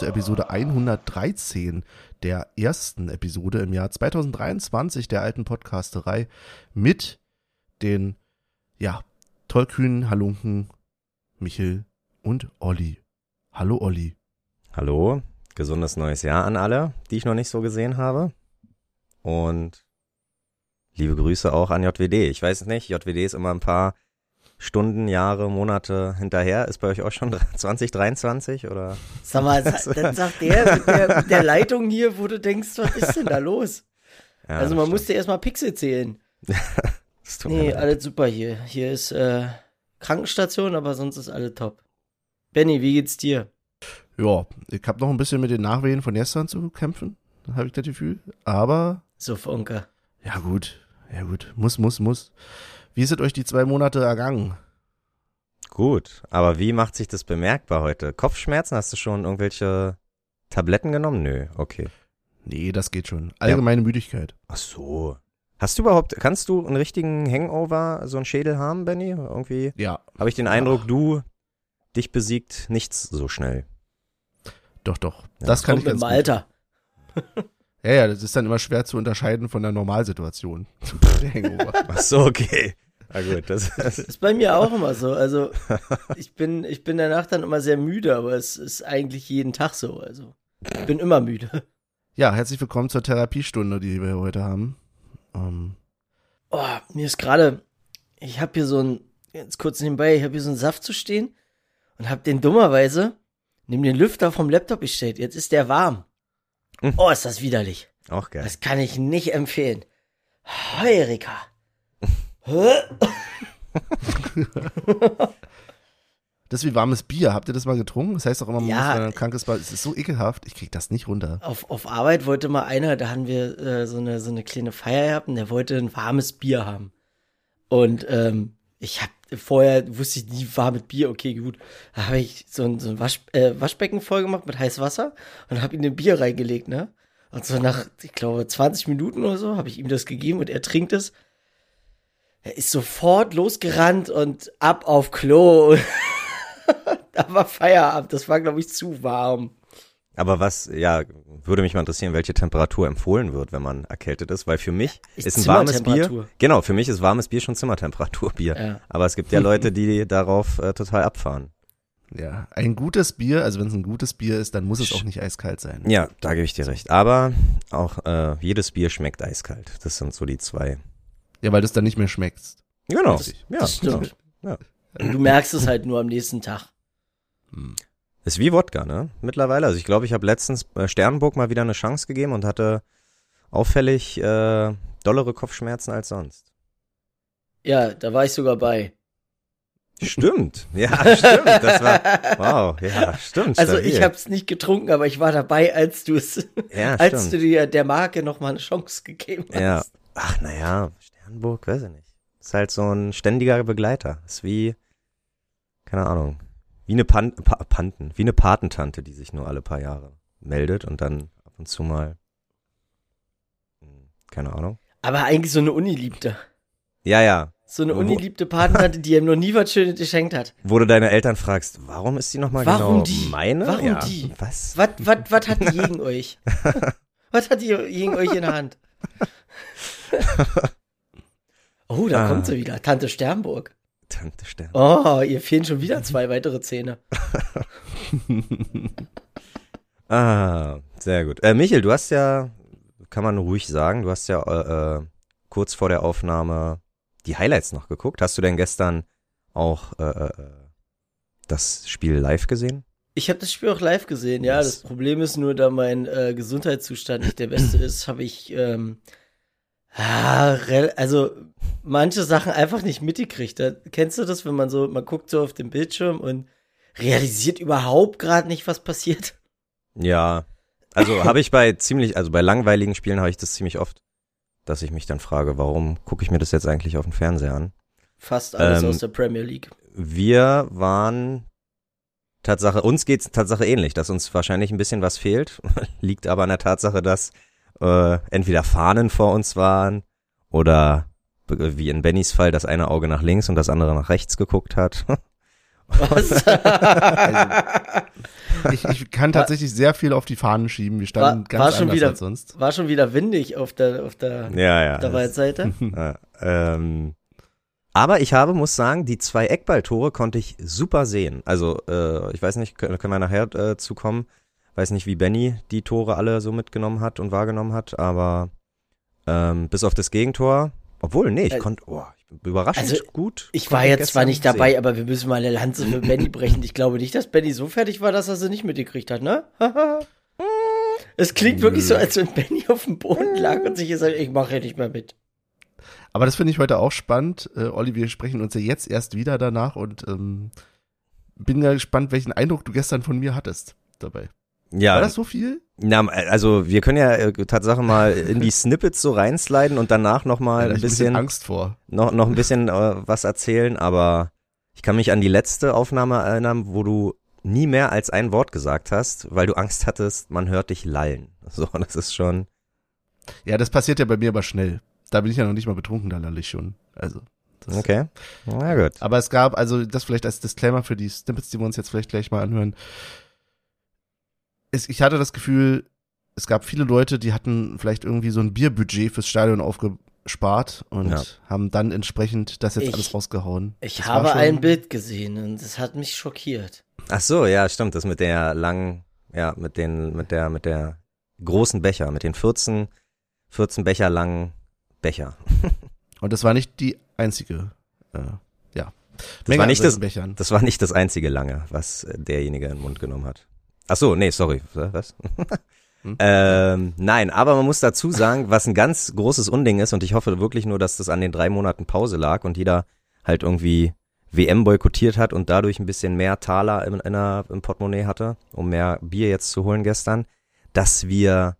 zur Episode 113 der ersten Episode im Jahr 2023 der alten Podcasterei mit den, ja, tollkühnen Halunken Michel und Olli. Hallo Olli. Hallo, gesundes neues Jahr an alle, die ich noch nicht so gesehen habe. Und liebe Grüße auch an JWD. Ich weiß es nicht, JWD ist immer ein paar Stunden, Jahre, Monate hinterher. Ist bei euch auch schon 2023 oder? Sag mal, dann sagt der mit, der mit der Leitung hier, wo du denkst, was ist denn da los? Ja, also man stimmt. musste erstmal Pixel zählen. Das tut Nee, alles super hier. Hier ist äh, Krankenstation, aber sonst ist alles top. Benny, wie geht's dir? Ja, ich habe noch ein bisschen mit den Nachwehen von gestern zu kämpfen, habe ich das Gefühl. Aber, So, Funke. ja gut, ja gut, muss, muss, muss. Wie sind euch die zwei Monate ergangen? Gut, aber wie macht sich das bemerkbar heute? Kopfschmerzen? Hast du schon irgendwelche Tabletten genommen? Nö, okay. Nee, das geht schon. Allgemeine Müdigkeit. Ach so. Hast du überhaupt, kannst du einen richtigen Hangover, so einen Schädel haben, Benny? Irgendwie Ja, habe ich den Eindruck, du, dich besiegt nichts so schnell. doch, doch. Ja, das kann Kommt ich mit ganz dem. Alter. Ja, ja, das ist dann immer schwer zu unterscheiden von der Normalsituation. Der Hangover. Ach so, okay. Na gut, das, das Ist bei mir auch immer so. Also, ich bin, ich bin danach dann immer sehr müde, aber es ist eigentlich jeden Tag so. Also, ich bin immer müde. Ja, herzlich willkommen zur Therapiestunde, die wir heute haben. Ähm, Oh, mir ist gerade, ich habe hier so ein, jetzt kurz nebenbei, ich habe hier so einen Saft zu stehen und habe den dummerweise neben den Lüfter vom Laptop gestellt. Jetzt ist der warm. Hm. Oh, ist das widerlich. auch geil. Das kann ich nicht empfehlen. Heurika. Das ist wie warmes Bier. Habt ihr das mal getrunken? Das heißt auch immer, man Ja. muss, wenn man krank ist, es ist so ekelhaft. Ich krieg das nicht runter. auf, auf Arbeit wollte mal einer, da haben wir äh, so, eine, so eine kleine Feier gehabt und der wollte ein warmes Bier haben. Und ähm, ich habe vorher, wusste ich nie, warmes Bier, okay, gut. Da habe ich so ein, so ein Wasch, äh, Waschbecken voll gemacht mit heißem Wasser und habe ihm ein Bier reingelegt, ne? Und so nach, ich glaube, 20 Minuten oder so habe ich ihm das gegeben und er trinkt es. Er ist sofort losgerannt und ab auf Klo. da war Feierabend, das war, glaube ich, zu warm. Aber was, ja, würde mich mal interessieren, welche Temperatur empfohlen wird, wenn man erkältet ist, weil für mich Ist ist, ein warmes Bier, genau, für mich ist warmes Bier schon Zimmertemperaturbier. Ja. Aber es gibt ja Leute, die darauf äh, total abfahren. Ja, ein gutes Bier, also wenn es ein gutes Bier ist, dann muss es auch nicht eiskalt sein. Ja, da gebe ich dir recht. Aber auch äh, jedes Bier schmeckt eiskalt. Das sind so die zwei. Ja, weil du es dann nicht mehr schmeckst. Genau. Das- ja, das stimmt. Ja. Du merkst es halt nur am nächsten Tag. Hm. Ist wie Wodka, ne? Mittlerweile. Also ich glaube, ich habe letztens äh, Sternburg mal wieder eine Chance gegeben und hatte auffällig äh, dollere Kopfschmerzen als sonst. Ja, da war ich sogar bei. Stimmt. Ja, stimmt. Das war, wow, ja, stimmt. Also stabil. ich habe es nicht getrunken, aber ich war dabei, als du es, ja, als stimmt. du dir der Marke noch mal eine Chance gegeben hast. Ja. Ach, naja, Sternburg, weiß ich nicht. Ist halt so ein ständiger Begleiter. Ist wie, keine Ahnung, wie eine Pan pa Panten, wie eine Patentante, die sich nur alle paar Jahre meldet und dann ab und zu mal, hm, keine Ahnung. Aber eigentlich so eine Uniliebte. Ja, ja. So eine Uniliebte Patentante, die ihm noch nie was Schönes geschenkt hat. Wo du deine Eltern fragst, warum ist die nochmal genau die? meine? Warum ja. die? Was? Was, was, was hat die gegen euch? Was hat die gegen euch in der Hand? Oh, da Ah. kommt sie wieder. Tante Sternburg. Tante Stern. Oh, ihr fehlen schon wieder zwei weitere Zähne. Ah, sehr gut. Äh, Michel, du hast ja, kann man ruhig sagen, du hast ja äh, äh, kurz vor der Aufnahme die Highlights noch geguckt. Hast du denn gestern auch äh, äh, das Spiel live gesehen? Ich habe das Spiel auch live gesehen, ja. Das Problem ist nur, da mein äh, Gesundheitszustand nicht der beste ist, habe ich ähm, ah, also manche Sachen einfach nicht mitgekriegt. Da, kennst du das, wenn man so, man guckt so auf den Bildschirm und realisiert überhaupt gerade nicht, was passiert? Ja, also habe ich bei ziemlich, also bei langweiligen Spielen habe ich das ziemlich oft, dass ich mich dann frage, warum gucke ich mir das jetzt eigentlich auf dem Fernseher an? Fast alles Ähm, aus der Premier League. Wir waren Tatsache, uns geht's Tatsache ähnlich, dass uns wahrscheinlich ein bisschen was fehlt, liegt aber an der Tatsache, dass äh, entweder Fahnen vor uns waren oder wie in Bennys Fall das eine Auge nach links und das andere nach rechts geguckt hat. Was? Ich, ich kann tatsächlich sehr viel auf die Fahnen schieben. Wir standen War- ganz war schon anders wieder- als sonst. War schon wieder windig auf der, auf der, Ja, ja. auf der Waldseite. Ja, ähm, aber ich habe, muss sagen, die zwei Eckballtore konnte ich super sehen. Also, äh, ich weiß nicht, können, können wir nachher äh, zukommen. Weiß nicht, wie Benny die Tore alle so mitgenommen hat und wahrgenommen hat, aber ähm, bis auf das Gegentor, obwohl, nee, ich Äh, konnte, oh, ich bin überraschend also, gut. Ich war jetzt zwar nicht dabei, sehen. aber wir müssen mal eine Lanze für Benny brechen. Ich glaube nicht, dass Benny so fertig war, dass er sie nicht mitgekriegt hat, ne? es klingt wirklich so, als wenn Benny auf dem Boden lag und sich gesagt, ich mache hier nicht mehr mit. Aber das finde ich heute auch spannend. Äh, Olli, wir sprechen uns ja jetzt erst wieder danach und ähm, bin ja gespannt, welchen Eindruck du gestern von mir hattest dabei. Ja, War das so viel? na, also wir können ja äh, Tatsache mal in die Snippets so reinsliden und danach noch mal Ja, ein bisschen Angst vor. noch, noch ein bisschen äh, was erzählen, aber ich kann mich an die letzte Aufnahme erinnern, wo du nie mehr als ein Wort gesagt hast, weil du Angst hattest, man hört dich lallen. So, das ist schon. Ja, das passiert ja bei mir aber schnell. Da bin ich ja noch nicht mal betrunken, da lalle ich schon. Also. Okay. Na gut. Aber es gab, also das vielleicht als Disclaimer für die Snippets, die wir uns jetzt vielleicht gleich mal anhören. Es, ich hatte das Gefühl, es gab viele Leute, die hatten vielleicht irgendwie so ein Bierbudget fürs Stadion aufgespart und Ja. haben dann entsprechend das jetzt Ich- alles rausgehauen. Ich Das habe ein Bild gesehen und das hat mich schockiert. Ach so, ja, stimmt. Das mit der langen, ja, mit den, mit der, mit der großen Becher, mit den 14, 14 Becher langen Becher. Und das war nicht die einzige, äh, ja. Das war nicht das- Bechern. Das war nicht das einzige lange, was äh, derjenige in den Mund genommen hat. Ach so, nee, sorry. Was? Hm? ähm, nein, aber man muss dazu sagen, was ein ganz großes Unding ist, und ich hoffe wirklich nur, dass das an den drei Monaten Pause lag und jeder halt irgendwie WM boykottiert hat und dadurch ein bisschen mehr Taler im, in im Portemonnaie hatte, um mehr Bier jetzt zu holen gestern, dass wir,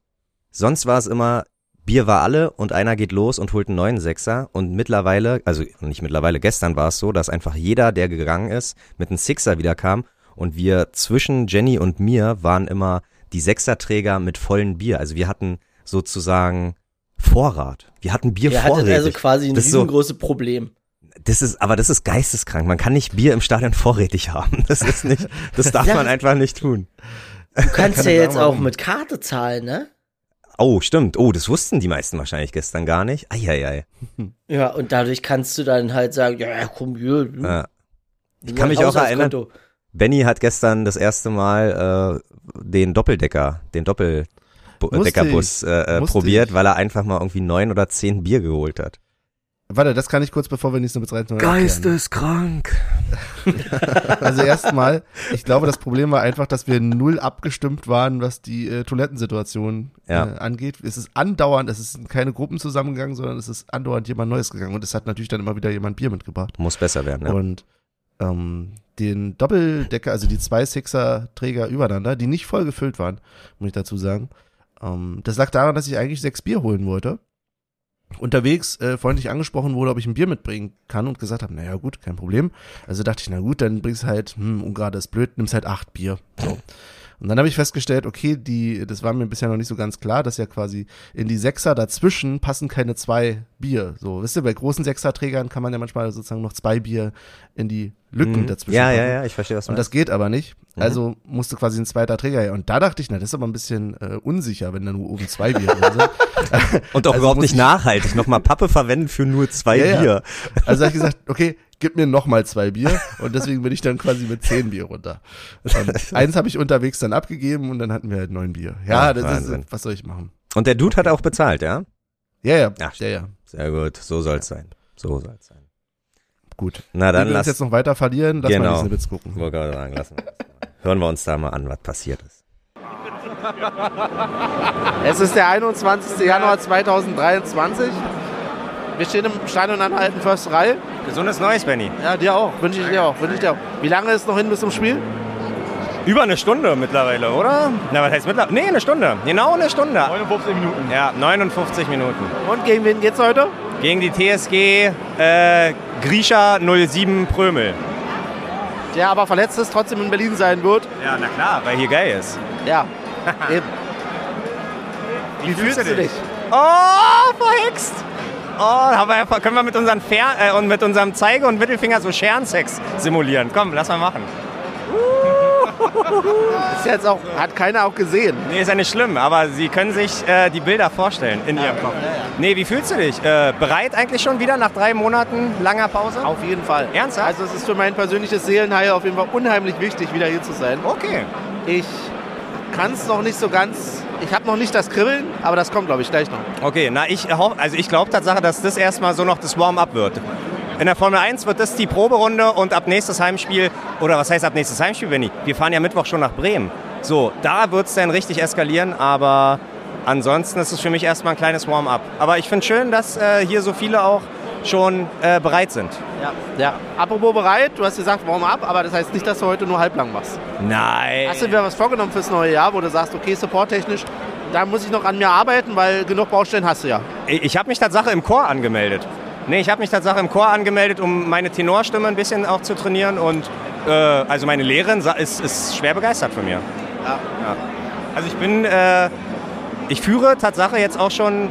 sonst war es immer, Bier war alle und einer geht los und holt einen neuen Sechser und mittlerweile, also nicht mittlerweile, gestern war es so, dass einfach jeder, der gegangen ist, mit einem Sixer wieder kam und wir zwischen Jenny und mir waren immer die Sechserträger mit vollen Bier. Also wir hatten sozusagen Vorrat. Wir hatten Bier hattet vorrätig. also quasi ein ist so- riesengroßes Problem. Das ist, aber das ist geisteskrank. Man kann nicht Bier im Stadion vorrätig haben. Das ist nicht, das darf Ja. man einfach nicht tun. Du kannst kann ja jetzt auch mit Karte zahlen, ne? Oh, stimmt. Oh, das wussten die meisten wahrscheinlich gestern gar nicht. Eieiei. Ja, und dadurch kannst du dann halt sagen, ja, komm, hier, Ja. ich kann mich auch erinnern- Konto. Benny hat gestern das erste Mal äh, den Doppeldecker, den Doppeldeckerbus äh, äh, Musste probiert, ich. weil er einfach mal irgendwie neun oder zehn Bier geholt hat. Warte, das kann ich kurz, bevor wir in die Snippets rein erklären. krank. Also erstmal, ich glaube, das Problem war einfach, dass wir null abgestimmt waren, was die äh, Toilettensituation Ja. äh, angeht. Es ist andauernd, es ist keine Gruppen zusammengegangen, sondern es ist andauernd jemand Neues gegangen und es hat natürlich dann immer wieder jemand Bier mitgebracht. Muss besser werden, ne? Und ähm, den Doppeldecker, also die zwei Sixer-Träger übereinander, die nicht voll gefüllt waren, muss ich dazu sagen. Ähm, das lag daran, dass ich eigentlich sechs Bier holen wollte. Unterwegs äh, freundlich angesprochen wurde, ob ich ein Bier mitbringen kann und gesagt habe, naja gut, kein Problem. Also dachte ich, na gut, dann bringst halt, hm, Ungarn ist blöd, nimmst halt acht Bier. So. Und dann habe ich festgestellt, okay, die, das war mir bisher noch nicht so ganz klar, dass ja quasi in die Sechser dazwischen passen keine zwei Bier. So, wisst ihr, bei großen Sechserträgern kann man ja manchmal sozusagen noch zwei Bier in die Lücken Mhm. dazwischen Ja, ja, packen. ja, ich verstehe, was Und das geht aber nicht. Mhm. Also musste quasi ein zweiter Träger her. Und da dachte ich, na, das ist aber ein bisschen äh, unsicher, wenn da nur oben zwei Bier drin sind. Und auch also überhaupt nicht ich- nachhaltig. Nochmal Pappe verwenden für nur zwei Ja, ja. Bier. Also habe ich gesagt, okay, gib mir nochmal zwei Bier. Und deswegen bin ich dann quasi mit zehn Bier runter. Und eins habe ich unterwegs dann abgegeben und dann hatten wir halt neun Bier. Ja, Ja, das Wahnsinn. ist, was soll ich machen? Und der Dude hat auch bezahlt, ja? Ja, ja, Ja, ja, ja. Sehr gut, so soll's sein. So soll's sein. Gut. Na Wenn dann wir uns lass, jetzt noch weiter verlieren, lass mal Genau. die Snippets gucken. wollte gerade sagen, lassen wir das mal. Hören wir uns da mal an, was passiert ist. Es ist der 21. Januar 2023. Wir stehen im Stadion an der alten Försterei. Gesundes Neues, Benny. Ja, dir auch. Wünsche ich dir auch. Wünsche ich dir auch. Wie lange ist noch hin bis zum Spiel? Über eine Stunde mittlerweile, oder? Na, was heißt mittlerweile? Nee, eine Stunde. Genau eine Stunde. 59 Minuten. Ja, 59 Minuten. Und gegen wen geht's heute? Gegen die TSG äh, Grisha 07 Prömel. Der aber verletzt ist, trotzdem in Berlin sein wird. Ja, na klar, weil hier geil ist. Ja, eben. Wie, fühlst du dich? Oh, verhext! Oh, aber können wir mit, unseren Fer äh, und mit unserem Zeige- und Mittelfinger so Scherensex simulieren? Komm, lass mal machen. Ist jetzt auch, hat keiner auch gesehen. Nee, ist ja nicht schlimm, aber Sie können sich äh, die Bilder vorstellen in Ihrem Kopf. Nee, wie fühlst du dich? Äh, bereit eigentlich schon wieder nach drei Monaten langer Pause? Auf jeden Fall. Ernsthaft? Also es ist für mein persönliches Seelenheil auf jeden Fall unheimlich wichtig, wieder hier zu sein. Okay. Ich kann es noch nicht so ganz, ich habe noch nicht das Kribbeln, aber das kommt, glaube ich, gleich noch. Okay, na ich hoffe, also ich glaube Tatsache, dass das erstmal so noch das Warm-up wird. In der Formel 1 wird das die Proberunde und ab nächstes Heimspiel, oder was heißt ab nächstes Heimspiel, Benny? Wir fahren ja Mittwoch schon nach Bremen. So, da wird es dann richtig eskalieren, aber ansonsten ist es für mich erstmal ein kleines Warm-up. Aber ich finde schön, dass äh, hier so viele auch schon äh, bereit sind. Ja. ja. Apropos bereit, du hast gesagt, warm up, aber das heißt nicht, dass du heute nur halblang machst. Nein. Hast du dir was vorgenommen fürs neue Jahr, wo du sagst, okay, supporttechnisch, da muss ich noch an mir arbeiten, weil genug Baustellen hast du ja. Ich, ich habe mich Tatsache im Chor angemeldet. Nee, ich habe mich Tatsache im Chor angemeldet, um meine Tenorstimme ein bisschen auch zu trainieren. Und äh, also meine Lehrerin ist, ist schwer begeistert von mir. Ja. Ja. Also ich bin, äh, ich führe Tatsache jetzt auch schon,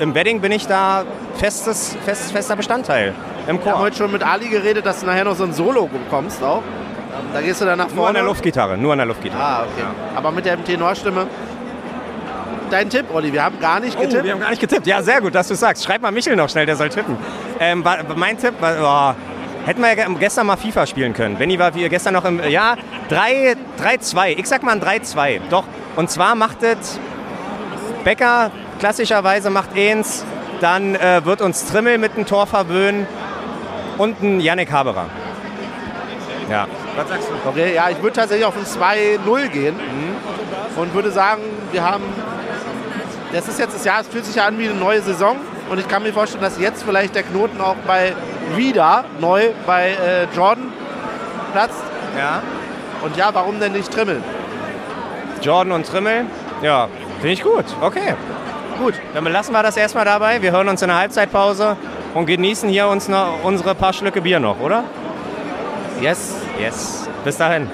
im Wedding bin ich da festes, fest, fester Bestandteil im Wir haben Chor. heute schon mit Ali geredet, dass du nachher noch so ein Solo bekommst auch. Da gehst du dann nach vorne. Nur an der Luftgitarre, nur an der Luftgitarre. Ah, okay. Aber mit der Tenorstimme. Dein Tipp, Olli, wir haben gar nicht Oh, getippt. wir haben gar nicht getippt. Ja, sehr gut, dass du sagst. Schreib mal Michel noch schnell, der soll tippen. Ähm, war, mein Tipp war, oh, hätten wir ja ge- gestern mal FIFA spielen können. Benny war wie gestern noch im, ja, 3 3-2. Ich sag mal ein 3-2. Doch. Und zwar macht es Becker, klassischerweise macht eins, dann äh, wird uns Trimmel mit einem Tor verwöhnen und ein Yannick Haberer. Ja. Was sagst du? Okay, ja, ich würde tatsächlich auf ein 2-0 gehen Mhm. und würde sagen, wir haben. Das ist jetzt das Jahr, es fühlt sich ja an wie eine neue Saison und ich kann mir vorstellen, dass jetzt vielleicht der Knoten auch bei wieder neu bei äh, Jordan platzt. Ja. Und ja, warum denn nicht trimmeln? Jordan und Trimmel. Ja, finde ich gut. Okay. Gut, dann belassen wir das erstmal dabei. Wir hören uns in der Halbzeitpause und genießen hier uns noch unsere paar Schlücke Bier noch, oder? Yes. Yes. Bis dahin.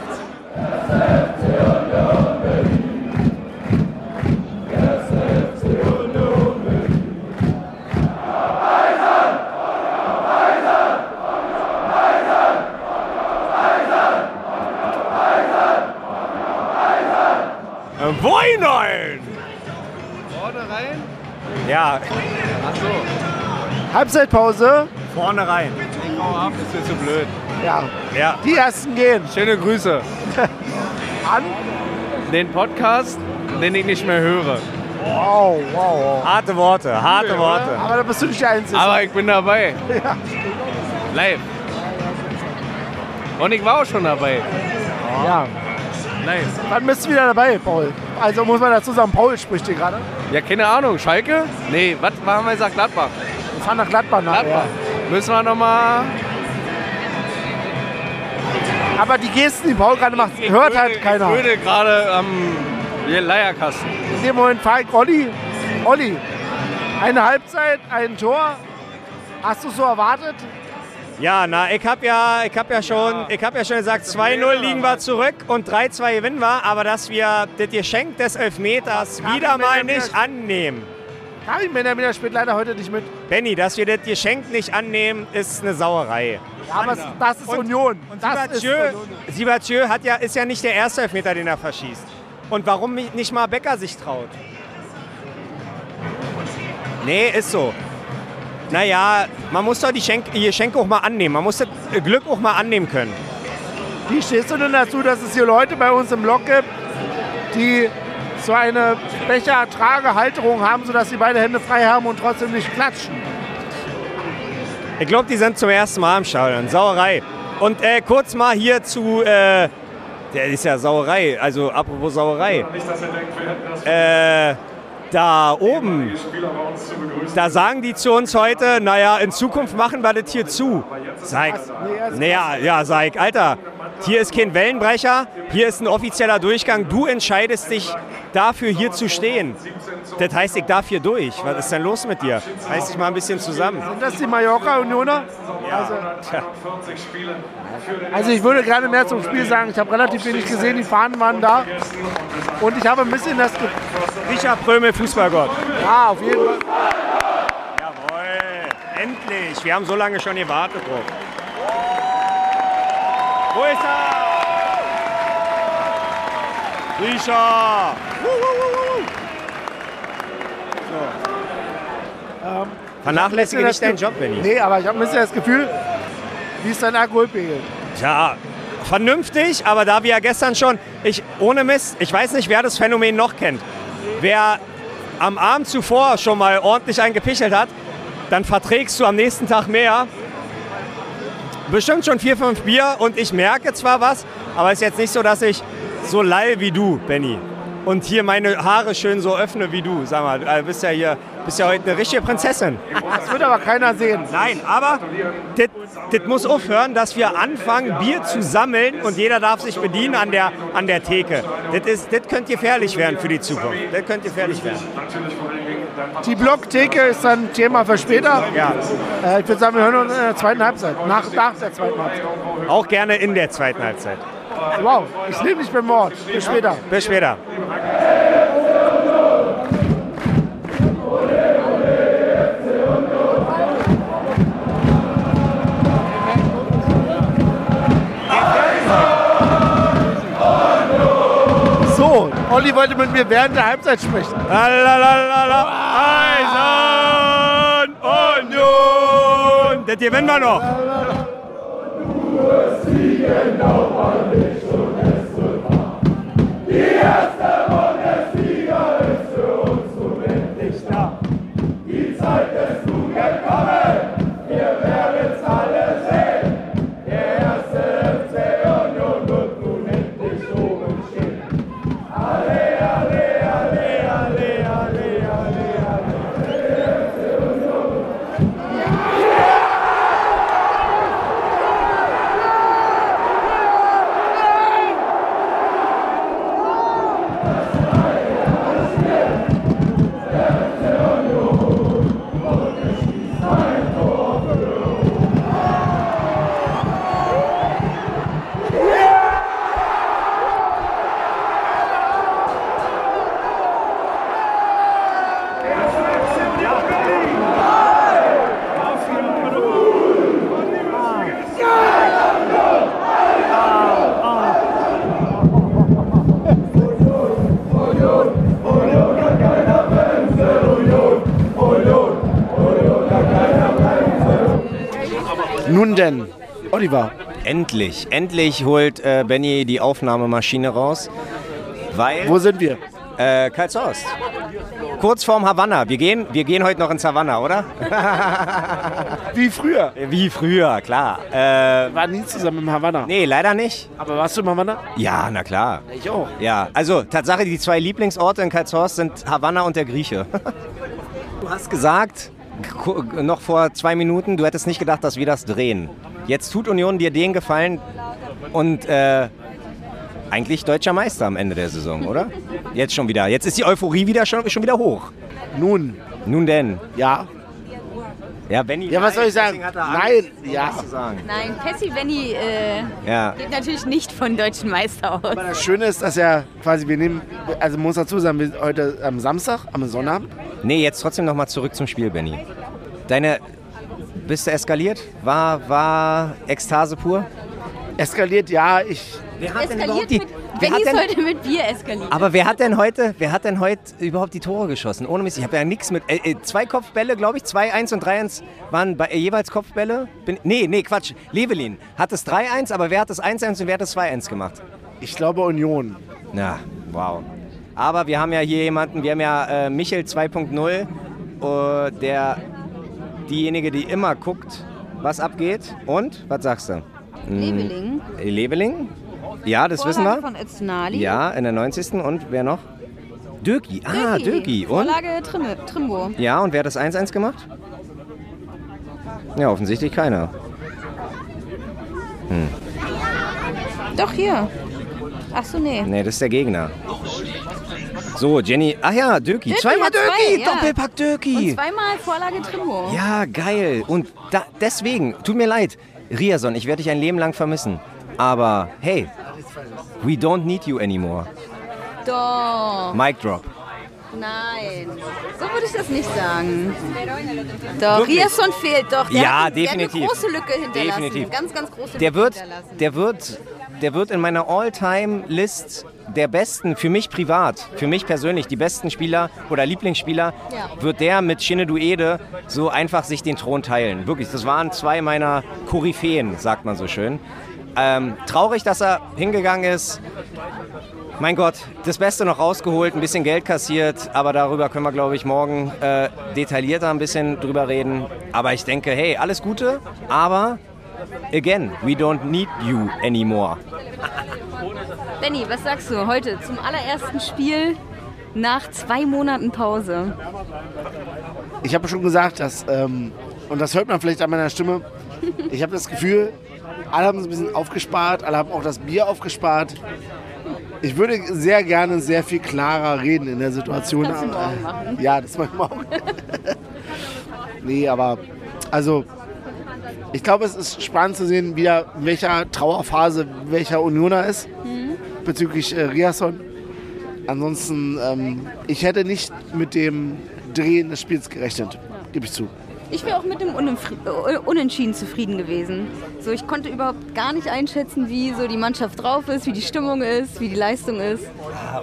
Halbzeitpause. vorne rein. Hau ab, ist mir zu blöd. Ja, Ja. die ersten gehen. Schöne Grüße. An. Den Podcast, den ich nicht mehr höre. Wow, wow, wow. Harte Worte, harte Worte. Aber da bist du nicht der Einzige. Aber ich bin dabei. Ja. Live. Und ich war auch schon dabei. ja. Nice. Wann bist du wieder dabei, Paul? Also muss man dazu sagen, Paul spricht hier gerade. Ja, keine Ahnung. Schalke? Nee, was haben wir gesagt? Gladbach. Wir fahren nach Gladbach nachher. Gladbach. Müssen wir nochmal. Aber die Gesten, die Paul gerade macht, hört halt keiner. Ich würde gerade am Leierkasten. In dem Moment fahre ich Olli. Olli, eine Halbzeit, ein Tor. Hast du so erwartet? Ja, na, ich hab ja, ich hab ja schon, ich hab ja schon gesagt, 2-0 liegen wir zurück und 3-2 gewinnen wir, aber dass wir das Geschenk des Elfmeters wieder mal nicht annehmen. Karin Benjamin spielt leider heute nicht mit. Benny, dass wir das Geschenk nicht annehmen, ist eine Sauerei. Ja, aber es- das ist Union. Und das ist Sibatieu, Union. Hat ja, ist ja nicht der erste Elfmeter, den er verschießt. Und warum nicht mal Becker sich traut? Nee, ist so. Naja, man muss doch die Schenk Geschenke auch mal annehmen. Man muss das Glück auch mal annehmen können. Wie stehst du denn dazu, dass es hier Leute bei uns im Blog gibt, die so eine Becher-Tragehalterung haben, sodass sie beide Hände frei haben und trotzdem nicht klatschen? Ich glaube, die sind zum ersten Mal im Stadion. Sauerei. Und äh, kurz mal hier zu. Äh, der ist ja Sauerei. Also, apropos Sauerei. Äh, da oben, da sagen die zu uns heute, naja, in Zukunft machen wir das hier zu. Sag, naja, ja, sag, Alter, hier ist kein Wellenbrecher, hier ist ein offizieller Durchgang, du entscheidest dich dafür, hier zu stehen. Das heißt, ich darf hier durch. Was ist denn los mit dir? Reiß dich mal ein bisschen zusammen. Sind das die Mallorca-Unioner? Also, Tja. also ich würde gerne mehr zum Spiel sagen. Ich habe relativ wenig gesehen, die Fahnen waren da. Und ich habe ein bisschen das Gefühl, Richard Prömel, Fußballgott. ja, auf jeden Fall. Jawohl. endlich. Wir haben so lange schon gewartet drauf. Wo ist er? Riecher! Vernachlässige nicht deinen Job, Benny. Nee, aber ich habe ein bisschen das Gefühl, wie ist dein Alkoholpegel? Tja, vernünftig, aber da wir ja gestern schon, ich, ohne Mist, ich weiß nicht, wer das Phänomen noch kennt. Wer am Abend zuvor schon mal ordentlich eingepichelt hat, dann verträgst du am nächsten Tag mehr. Bestimmt schon vier, fünf Bier und ich merke zwar was, aber es ist jetzt nicht so, dass ich so lall wie du, Benny. Und hier meine Haare schön so öffne wie du. Sag mal, du bist ja hier, bist ja heute eine richtige Prinzessin. Das wird aber keiner sehen. Nein, aber das muss aufhören, dass wir anfangen, Bier zu sammeln und jeder darf sich bedienen an der, an der Theke. Das könnte gefährlich werden für die Zukunft. Das könnte gefährlich werden. Die Blocktheke ist dann Thema für später. Ja. Äh, ich würde sagen, wir hören uns in der zweiten Halbzeit. Nach, nach der zweiten Halbzeit. Auch gerne in der zweiten Halbzeit. Wow, ich nehme dich beim Mord. Bis später. Bis später. Olli wollte mit mir während der Halbzeit sprechen. Lalalala, Eisern Union. Das gewinnen wir noch. Nun denn, Oliver. Endlich, endlich holt äh, Benny die Aufnahmemaschine raus. Weil. Wo sind wir? Äh, Karlshorst. Kurz vorm Havanna. Wir gehen, wir gehen heute noch ins Havanna, oder? Wie früher. Wie früher, klar. Äh, Wir waren nie zusammen im Havanna. nee, leider nicht. Aber warst du im Havanna? Ja, na klar. Ich auch. Ja, also Tatsache, die zwei Lieblingsorte in Karlshorst sind Havanna und der Grieche. Du hast gesagt, noch vor zwei Minuten, du hättest nicht gedacht, dass wir das drehen. Jetzt tut Union dir den Gefallen und äh, eigentlich deutscher Meister am Ende der Saison, oder? Jetzt schon wieder. Jetzt ist die Euphorie wieder schon, schon wieder hoch. Nun, Nun denn. ja. Ja, Benny. Ja, was soll ich sagen? Nein, ja. was zu sagen. Nein, Pessi Benny äh, Ja. geht natürlich nicht von deutschen Meister aus. Aber das Schöne ist, dass ja quasi wir nehmen, also man muss dazu sagen, wir sind heute am Samstag, am Sonnabend. Nee, jetzt trotzdem nochmal zurück zum Spiel, Benny. Deine. Bist du eskaliert? War, war Ekstase pur? Eskaliert, ja, ich. Wer hat Eskaliert mit, wer Benny hat denn, sollte mit Bier eskalieren. aber wer hat denn heute, wer hat denn heute überhaupt die Tore geschossen? Ohne Mist, ich habe ja nichts mit. Äh, äh, zwei Kopfbälle, glaube ich, 2-1 und 3-1 waren bei, äh, jeweils Kopfbälle. Bin, nee, nee, Quatsch. Levelin hat es 3-1, aber wer hat das 1-1 und wer hat das 2-1 gemacht? Ich glaube Union. Na, wow. Aber wir haben ja hier jemanden, wir haben ja äh, Michel 2.0, äh, der diejenige, die immer guckt, was abgeht. Und, was sagst du? Leveling. Äh, Leveling? Ja, das wissen wir. von Öztunali. Ja, in der 90. Und wer noch? Döki. Ah. Und? Vorlage Trimme, Trimbo. Ja, und wer hat das 1-1 gemacht? Ja, offensichtlich keiner. Doch hier. Ach so, nee. Nee, das ist der Gegner. So, Jenny. Ach ja. Döki Zweimal hat zwei, Döki. ja. Doppelpack. Und zweimal Vorlage Trimbo. Ja, geil. Und da, deswegen, tut mir leid, Riason, ich werde dich ein Leben lang vermissen. Aber hey, we don't need you anymore. Doch. Mic drop. Nein, so würde ich das nicht sagen. Doch, Riasson fehlt doch. Der Ja, hat, der definitiv. hat eine große Lücke hinterlassen. Definitiv. Ganz, ganz große Der Lücke wird, hinterlassen. der wird, der wird in meiner All-Time-List der besten, für mich privat, für mich persönlich, die besten Spieler oder Lieblingsspieler, Ja. wird der mit Shinedu Ede so einfach sich den Thron teilen. Wirklich, das waren zwei meiner Koryphäen, sagt man so schön. Ähm, traurig, dass er hingegangen ist. Mein Gott, das Beste noch rausgeholt, ein bisschen Geld kassiert, aber darüber können wir, glaube ich, morgen äh, detaillierter ein bisschen drüber reden. Aber ich denke, hey, alles Gute, aber again, we don't need you anymore. Benny, was sagst du heute zum allerersten Spiel nach zwei Monaten Pause? Ich habe schon gesagt, dass, ähm, und das hört man vielleicht an meiner Stimme, ich habe das Gefühl, alle haben so ein bisschen aufgespart, alle haben auch das Bier aufgespart. Ich würde sehr gerne sehr viel klarer reden in der Situation. Kannst du morgen machen. Ja, das mache ich morgen. nee, aber also ich glaube, es ist spannend zu sehen, wieder in welcher Trauerphase welcher Unioner ist bezüglich äh, Riasson. Ansonsten, ähm, ich hätte nicht mit dem Drehen des Spiels gerechnet, gebe ich zu. Ich wäre auch mit dem Unenfri- äh, Unentschieden zufrieden gewesen. So, ich konnte überhaupt gar nicht einschätzen, wie so die Mannschaft drauf ist, wie die Stimmung ist, wie die Leistung ist.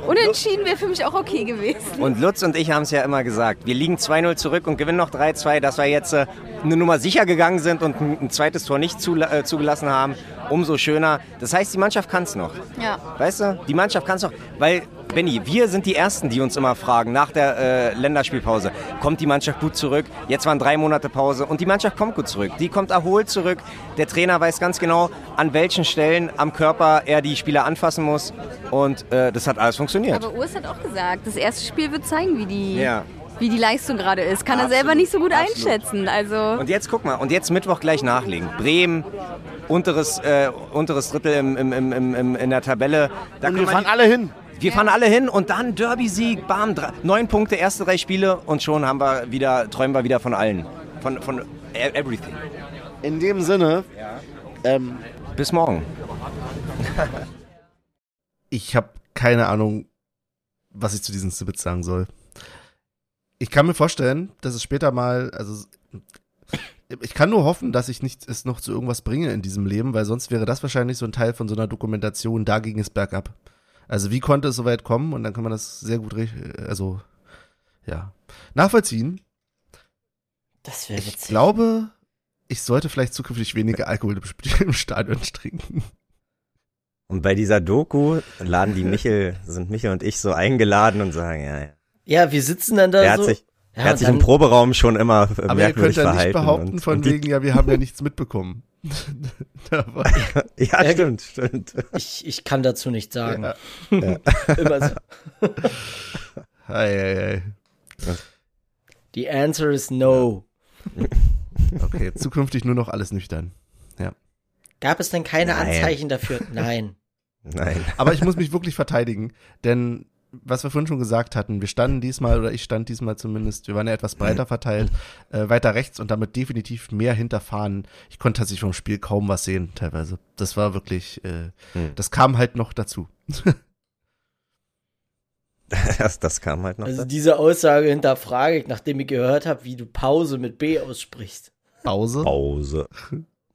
Unentschieden wäre für mich auch okay gewesen. Und Lutz und ich haben es ja immer gesagt, wir liegen 2-0 zurück und gewinnen noch 3-2, dass wir jetzt äh, eine Nummer sicher gegangen sind und ein, ein zweites Tor nicht zula äh, zugelassen haben, umso schöner. Das heißt, die Mannschaft kann es noch. Ja. Weißt du, die Mannschaft kann es noch. Weil, Benny, wir sind die Ersten, die uns immer fragen nach der äh, Länderspielpause. Kommt die Mannschaft gut zurück? Jetzt waren drei Monate Pause und die Mannschaft kommt gut zurück. Die kommt erholt zurück. Der Trainer weiß ganz genau, an welchen Stellen am Körper er die Spieler anfassen muss. Und äh, das hat alles funktioniert. Aber Urs hat auch gesagt, das erste Spiel wird zeigen, wie die, Ja. Wie die Leistung gerade ist. Kann er selber nicht so gut einschätzen. Also Und jetzt guck mal, und jetzt Mittwoch gleich nachlegen. Bremen, unteres, äh, unteres Drittel im, im, im, im, im, in der Tabelle. Da Und wir fahren alle hin. wir fahren alle hin und dann Derby-Sieg, bam, drei, neun Punkte, erste drei Spiele und schon haben wir wieder, träumen wir wieder von allen. Von, von e- everything. In dem Sinne, ähm, Bis morgen. Ich habe keine Ahnung, was ich zu diesen Snippets sagen soll. Ich kann mir vorstellen, dass es später mal, also ich kann nur hoffen, dass ich nicht es noch zu irgendwas bringe in diesem Leben, weil sonst wäre das wahrscheinlich so ein Teil von so einer Dokumentation, da ging es bergab. Also wie konnte es so weit kommen? Und dann kann man das sehr gut, also ja, nachvollziehen. Das wäre Ich witzig. glaube, ich sollte vielleicht zukünftig weniger Alkohol im Stadion trinken. Und bei dieser Doku laden die Michel, sind Michel und ich so eingeladen und sagen, ja, ja. Ja, wir sitzen dann da Er hat so. sich, ja, er hat sich dann- im Proberaum schon immer Aber ihr merkwürdig könnt ja nicht behaupten und, von und wegen, ja, wir haben ja nichts mitbekommen. Ja, Ja, stimmt, stimmt. Ich, ich kann dazu nichts sagen. Ja. Immer so. Ei, ei, ei. The answer is no. Okay, zukünftig nur noch alles nüchtern. Gab es denn keine Nein. Anzeichen dafür? Nein. Nein. Aber ich muss mich wirklich verteidigen, denn was wir vorhin schon gesagt hatten, wir standen diesmal, oder ich stand diesmal zumindest, wir waren ja etwas breiter verteilt, äh, weiter rechts und damit definitiv mehr hinterfahren. Ich konnte tatsächlich vom Spiel kaum was sehen, teilweise. Das war wirklich, äh, Hm. das kam halt noch dazu. Das, das kam halt noch. Also dazu. diese Aussage hinterfrage ich, nachdem ich gehört habe, wie du Pause mit B aussprichst. Pause. Pause.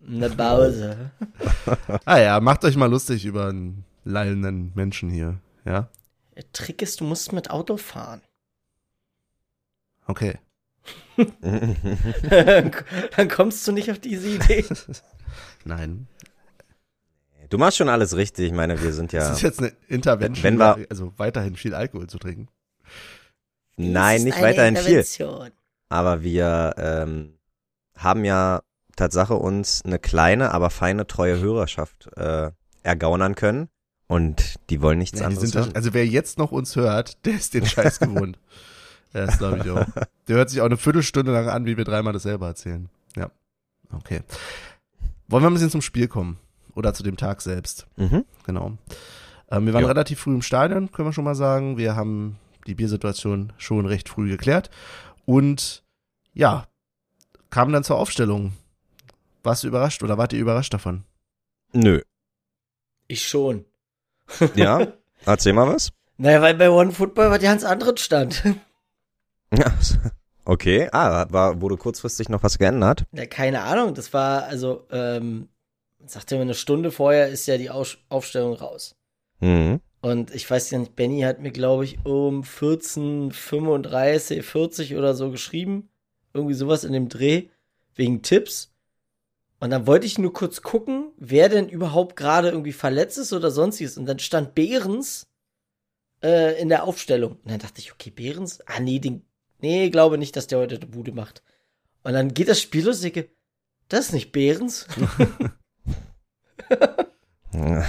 Eine Pause. Ah ja, macht euch mal lustig über einen lallenden Menschen hier. Ja, Der Trick ist, du musst mit Auto fahren. okay. Dann kommst du nicht auf diese Idee. Nein. Du machst schon alles richtig. Ich meine, wir sind Das ja. ist jetzt eine Intervention, Wenn wir- also weiterhin viel Alkohol zu trinken. Nein, Das nicht weiterhin viel. Aber wir ähm, haben ja Tatsache uns eine kleine, aber feine, treue Hörerschaft äh, ergaunern können. Und die wollen nichts Ja, die anderes sind, hören. also wer jetzt noch uns hört, der ist den Scheiß gewohnt. Ja, das glaube ich auch. Der hört sich auch eine Viertelstunde lang an, wie wir dreimal dasselbe erzählen. Ja. Okay. Wollen wir ein bisschen zum Spiel kommen? Oder zu dem Tag selbst? Mhm. Genau. Ähm, wir waren Ja. relativ früh im Stadion, können wir schon mal sagen. Wir haben die Biersituation schon recht früh geklärt. Und ja, kamen dann zur Aufstellung. Warst du überrascht oder wart ihr überrascht davon? Nö. Ich schon. Ja, erzähl mal was. Naja, weil bei One Football war die ganz anderen stand. Ja, okay. Ah, war, wurde kurzfristig noch was geändert? Ja, keine Ahnung. Das war, also, ähm, sagte mir eine Stunde vorher ist ja die Aus Aufstellung raus. Mhm. Und ich weiß ja nicht, Benny hat mir, glaube ich, um 14.35, 40 oder so geschrieben. Irgendwie sowas in dem Dreh. Wegen Tipps. Und dann wollte ich nur kurz gucken, wer denn überhaupt gerade irgendwie verletzt ist oder sonstiges. Und dann stand Behrens äh, in der Aufstellung. Und dann dachte ich, okay, Behrens? Ah, nee, den, nee, glaube nicht, dass der heute eine Bude macht. Und dann geht das Spiel los, ich denke, das ist nicht Behrens.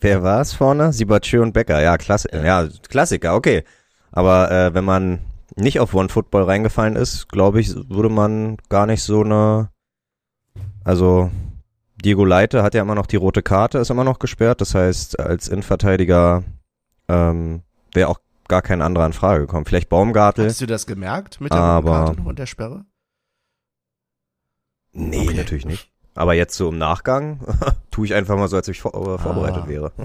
Wer war es vorne? Sibachö und Becker. Ja, Klassi ja. Klassiker, okay. Aber äh, wenn man nicht auf One Football reingefallen ist, glaube ich, würde man gar nicht so eine. Also Diego Leite hat ja immer noch die rote Karte, ist immer noch gesperrt. Das heißt, als Innenverteidiger ähm, wäre auch gar kein anderer in Frage gekommen. Vielleicht Baumgartel. Hast du das gemerkt mit der Aber- Karte und der Sperre? Nee, Okay. natürlich nicht. Aber jetzt so im Nachgang tue ich einfach mal so, als ob ich vor, äh, vorbereitet Ah. wäre.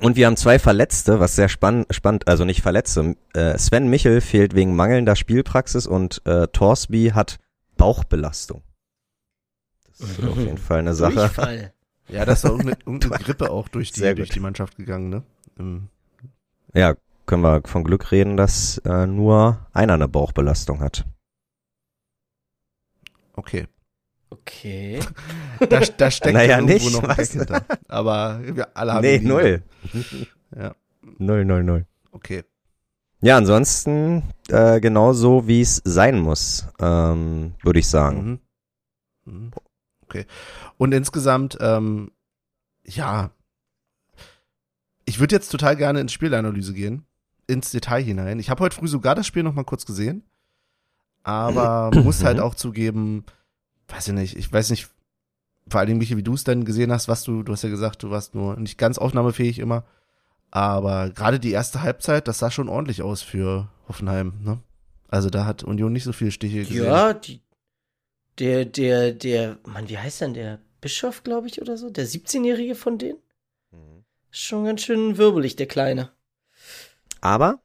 Und wir haben zwei Verletzte, was sehr spann spannend, also nicht Verletzte. Äh, Sven Michel fehlt wegen mangelnder Spielpraxis und äh, Torsby hat Bauchbelastung. Das ist auf jeden Fall eine Sache. Durchfall. Ja, das war irgendeine, irgendeine Grippe auch durch die, Sehr durch die Mannschaft gegangen, ne? Ähm, Ja, können wir von Glück reden, dass äh, nur einer eine Bauchbelastung hat. Okay. Okay. Da, da steckt Naja, ja irgendwo nicht, noch ein hinter. Aber wir alle haben nee, lieb. null. Ja. Null, null, null. Okay. Ja, ansonsten äh, genau so, wie es sein muss, ähm, würde ich sagen. Mhm. Mhm. Okay. Und insgesamt, ähm, ja, ich würde jetzt total gerne ins Spielanalyse gehen, ins Detail hinein. Ich habe heute früh sogar das Spiel noch mal kurz gesehen, aber muss halt auch zugeben, weiß ich nicht, ich weiß nicht, vor allem Michi, wie du es denn gesehen hast, was du, du hast ja gesagt, du warst nur nicht ganz aufnahmefähig immer, aber gerade die erste Halbzeit, das sah schon ordentlich aus für Hoffenheim, ne? Also da hat Union nicht so viele Stiche gesehen. Ja, die, der, der, der, Mann, wie heißt denn der? Bischof, glaube ich, oder so? Der 17-Jährige von denen? Ist schon ganz schön wirbelig, der Kleine. Aber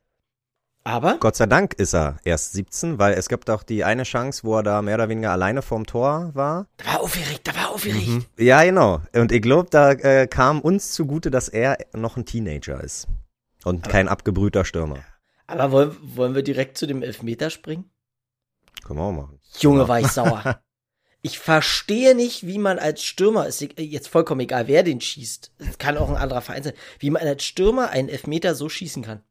Aber, Gott sei Dank ist er erst 17, weil es gibt auch die eine Chance, wo er da mehr oder weniger alleine vorm Tor war. da war aufgeregt, da war aufgeregt. Mhm. Ja, genau. Und ich glaube, da äh, kam uns zugute, dass er noch ein Teenager ist. Und Aber- kein abgebrühter Stürmer. Aber wollen, wollen wir direkt zu dem Elfmeter springen? Können wir auch machen. Junge, war ich sauer. Ich verstehe nicht, wie man als Stürmer, ist jetzt vollkommen egal, wer den schießt, es kann auch ein anderer Verein sein, wie man als Stürmer einen Elfmeter so schießen kann.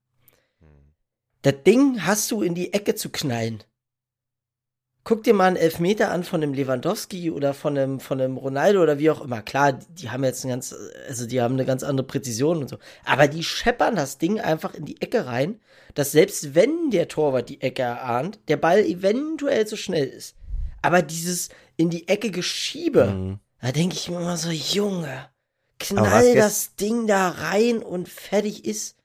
Das Ding hast du in die Ecke zu knallen. Guck dir mal einen Elfmeter an von einem Lewandowski oder von einem, von einem Ronaldo oder wie auch immer. Klar, die, die haben jetzt eine ganz, also die haben eine ganz andere Präzision und so. Aber die scheppern das Ding einfach in die Ecke rein, dass selbst wenn der Torwart die Ecke erahnt, der Ball eventuell so schnell ist. Aber dieses in die Ecke Geschiebe, Mhm. da denke ich mir immer so, Junge, knall das Ding da rein und fertig ist.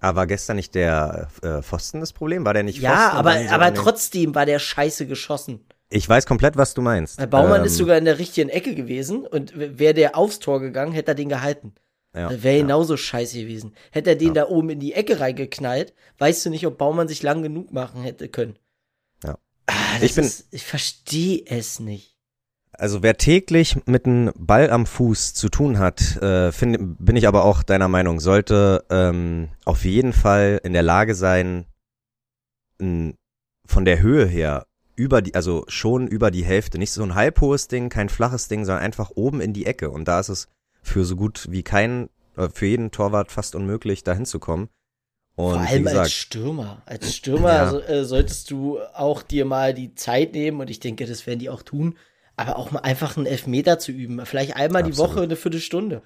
Aber war gestern nicht der äh, Pfosten das Problem? War der nicht Ja, Pfosten? aber, so aber trotzdem war der scheiße geschossen. Ich weiß komplett, was du meinst. Weil Baumann Ähm, ist sogar in der richtigen Ecke gewesen und wäre der aufs Tor gegangen, hätte er den gehalten. ja, wäre ja. genauso scheiße gewesen. Hätte er den da oben in die Ecke reingeknallt, weißt du nicht, ob Baumann sich lang genug machen hätte können. Ja. Ah, Ich bin- ist, ich verstehe es nicht. Also wer täglich mit einem Ball am Fuß zu tun hat, äh, find, bin ich aber auch deiner Meinung, sollte ähm, auf jeden Fall in der Lage sein, n, von der Höhe her über die, also schon über die Hälfte, nicht so ein halbhohes Ding, kein flaches Ding, sondern einfach oben in die Ecke. Und da ist es für so gut wie kein, äh, für jeden Torwart fast unmöglich, da hinzukommen. Und Vor allem als gesagt, Stürmer. Als Stürmer Ja. so, äh, solltest du auch dir mal die Zeit nehmen, und ich denke, das werden die auch tun, aber auch mal einfach einen Elfmeter zu üben. Vielleicht einmal die Absolut. Woche eine Viertelstunde.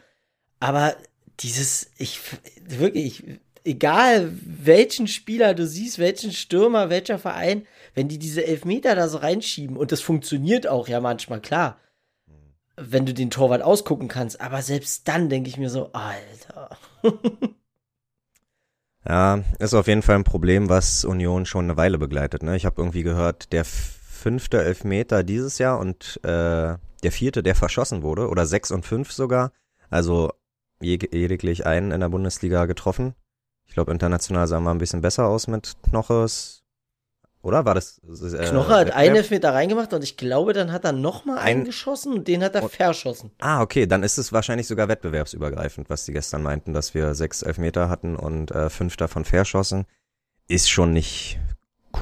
Aber dieses, ich, wirklich, egal welchen Spieler du siehst, welchen Stürmer, welcher Verein, wenn die diese Elfmeter da so reinschieben, und das funktioniert auch ja manchmal, klar, wenn du den Torwart ausgucken kannst, aber selbst dann denke ich mir so, Alter. Ja, ist auf jeden Fall ein Problem, was Union schon eine Weile begleitet. Ne? Ich habe irgendwie gehört, der fünfte Elfmeter dieses Jahr und äh, der vierte, der verschossen wurde, oder sechs und fünf sogar. Also lediglich einen in der Bundesliga getroffen. Ich glaube, international sahen wir ein bisschen besser aus mit Knoches. Oder war das? Äh, Knoche hat einen Elfmeter reingemacht und ich glaube, dann hat er nochmal ein, einen geschossen und den hat er und, verschossen. Ah, okay, dann ist es wahrscheinlich sogar wettbewerbsübergreifend, was die gestern meinten, dass wir sechs Elfmeter hatten und äh, fünf davon verschossen. Ist schon nicht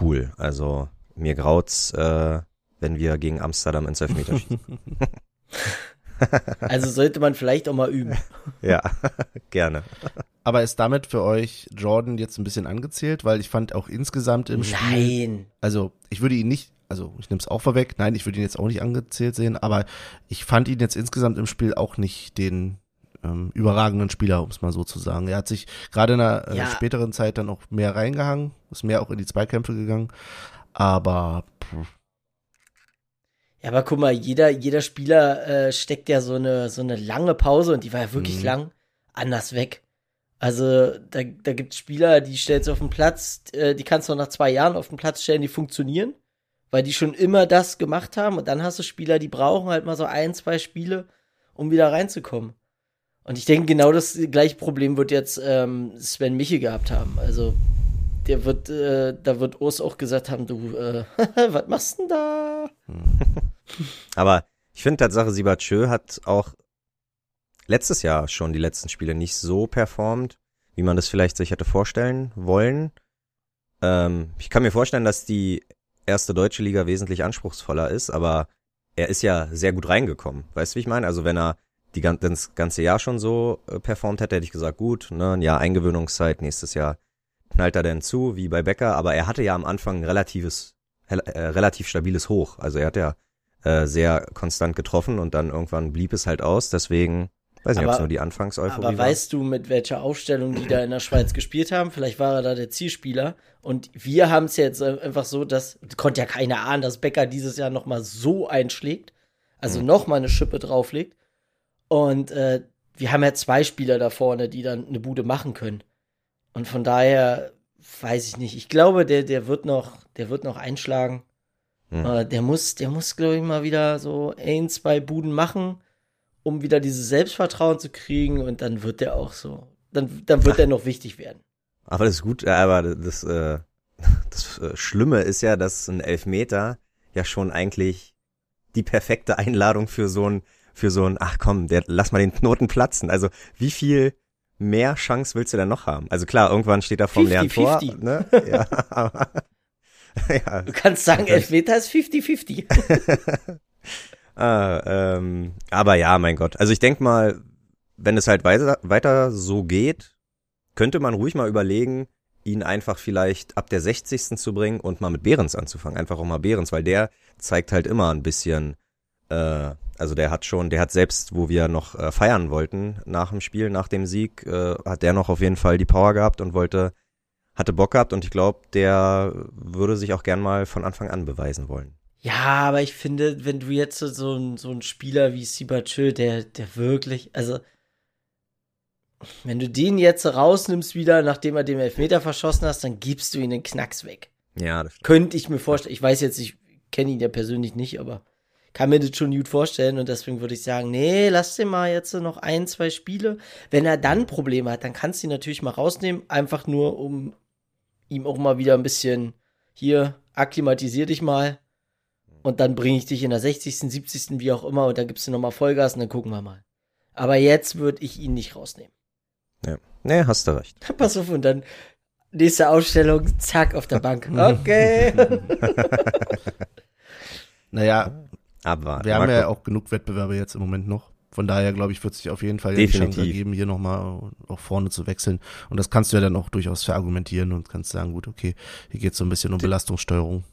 cool. Also mir graut's, äh, wenn wir gegen Amsterdam ins Elfmeter schießen. also sollte man vielleicht auch mal üben. ja, gerne. Aber ist damit für euch Jordan jetzt ein bisschen angezählt? Weil ich fand auch insgesamt im Spiel. Nein. Also ich würde ihn nicht, also ich nehme es auch vorweg, nein, ich würde ihn jetzt auch nicht angezählt sehen, aber ich fand ihn jetzt insgesamt im Spiel auch nicht den ähm, überragenden Spieler, um es mal so zu sagen. Er hat sich gerade in der äh, ja. späteren Zeit dann auch mehr reingehangen, ist mehr auch in die Zweikämpfe gegangen. Aber pff. Ja, aber guck mal, jeder, jeder Spieler äh, steckt ja so eine, so eine lange Pause und die war ja wirklich mhm. lang anders weg. Also da, da gibt es Spieler, die stellst du auf den Platz, äh, die kannst du nach zwei Jahren auf den Platz stellen, die funktionieren, weil die schon immer das gemacht haben. Und dann hast du Spieler, die brauchen halt mal so ein, zwei Spiele, um wieder reinzukommen. Und ich denke, genau das gleiche Problem wird jetzt ähm, Sven Michel gehabt haben. Also der wird, äh, da wird Urs auch gesagt haben, du, äh, was machst denn da? Aber ich finde Tatsache, Sibachö hat auch letztes Jahr schon die letzten Spiele nicht so performt, wie man das vielleicht sich hätte vorstellen wollen. Ähm, ich kann mir vorstellen, dass die erste deutsche Liga wesentlich anspruchsvoller ist, aber er ist ja sehr gut reingekommen. Weißt du, wie ich meine? Also wenn er die, das ganze Jahr schon so äh, performt hätte, hätte ich gesagt, gut, ne, ein Jahr Eingewöhnungszeit, nächstes Jahr knallt er denn zu, wie bei Becker, aber er hatte ja am Anfang ein relatives, äh, relativ stabiles Hoch. Also er hat ja äh, sehr konstant getroffen und dann irgendwann blieb es halt aus, deswegen Weiß nicht, ob es nur die Anfangseuphorie Aber war. weißt du, mit welcher Aufstellung die da in der Schweiz gespielt haben? Vielleicht war er da der Zielspieler. Und wir haben es jetzt einfach so, dass konnte ja keiner ahnen, dass Becker dieses Jahr noch mal so einschlägt. Also mhm. noch mal eine Schippe drauflegt. Und äh, wir haben ja zwei Spieler da vorne, die dann eine Bude machen können. Und von daher weiß ich nicht. Ich glaube, der, der wird noch, der wird noch einschlagen. Mhm. Äh, der muss, der muss, glaube ich, mal wieder so ein, zwei Buden machen um wieder dieses Selbstvertrauen zu kriegen und dann wird der auch so, dann, dann wird er noch wichtig werden. Aber das ist gut, aber das, äh, das äh, Schlimme ist ja, dass ein Elfmeter ja schon eigentlich die perfekte Einladung für so ein, für so ein, ach komm, der, lass mal den Knoten platzen. Also wie viel mehr Chance willst du denn noch haben? Also klar, irgendwann steht er vom 50, leeren Tor. 50. Ne? Ja, aber, ja. Du kannst sagen, Elfmeter ist 50-50. Ah, ähm, aber ja, mein Gott. Also ich denke mal, wenn es halt weiter, weiter so geht, könnte man ruhig mal überlegen, ihn einfach vielleicht ab der 60. zu bringen und mal mit Behrens anzufangen. Einfach auch mal Behrens, weil der zeigt halt immer ein bisschen, äh, also der hat schon, der hat selbst, wo wir noch äh, feiern wollten nach dem Spiel, nach dem Sieg, äh, hat der noch auf jeden Fall die Power gehabt und wollte, hatte Bock gehabt und ich glaube, der würde sich auch gern mal von Anfang an beweisen wollen. Ja, aber ich finde, wenn du jetzt so, so, ein, so ein Spieler wie Sibachö, der, der wirklich, also, wenn du den jetzt rausnimmst wieder, nachdem er den Elfmeter verschossen hast, dann gibst du ihn den Knacks weg. Ja, das Könnte ich mir vorstellen. Ich weiß jetzt, ich kenne ihn ja persönlich nicht, aber kann mir das schon gut vorstellen und deswegen würde ich sagen, nee, lass den mal jetzt noch ein, zwei Spiele. Wenn er dann Probleme hat, dann kannst du ihn natürlich mal rausnehmen, einfach nur, um ihm auch mal wieder ein bisschen hier, akklimatisier dich mal und dann bringe ich dich in der 60., 70., wie auch immer und dann gibst du nochmal Vollgas und dann gucken wir mal. Aber jetzt würde ich ihn nicht rausnehmen. Ja. Nee, hast du recht. Pass auf und dann nächste Ausstellung, zack, auf der Bank. Okay. naja, aber wir haben ja auch genug Wettbewerbe jetzt im Moment noch. Von daher, glaube ich, wird sich auf jeden Fall die Chance geben, hier nochmal auch vorne zu wechseln. Und das kannst du ja dann auch durchaus verargumentieren und kannst sagen, gut, okay, hier geht es so ein bisschen um Belastungssteuerung.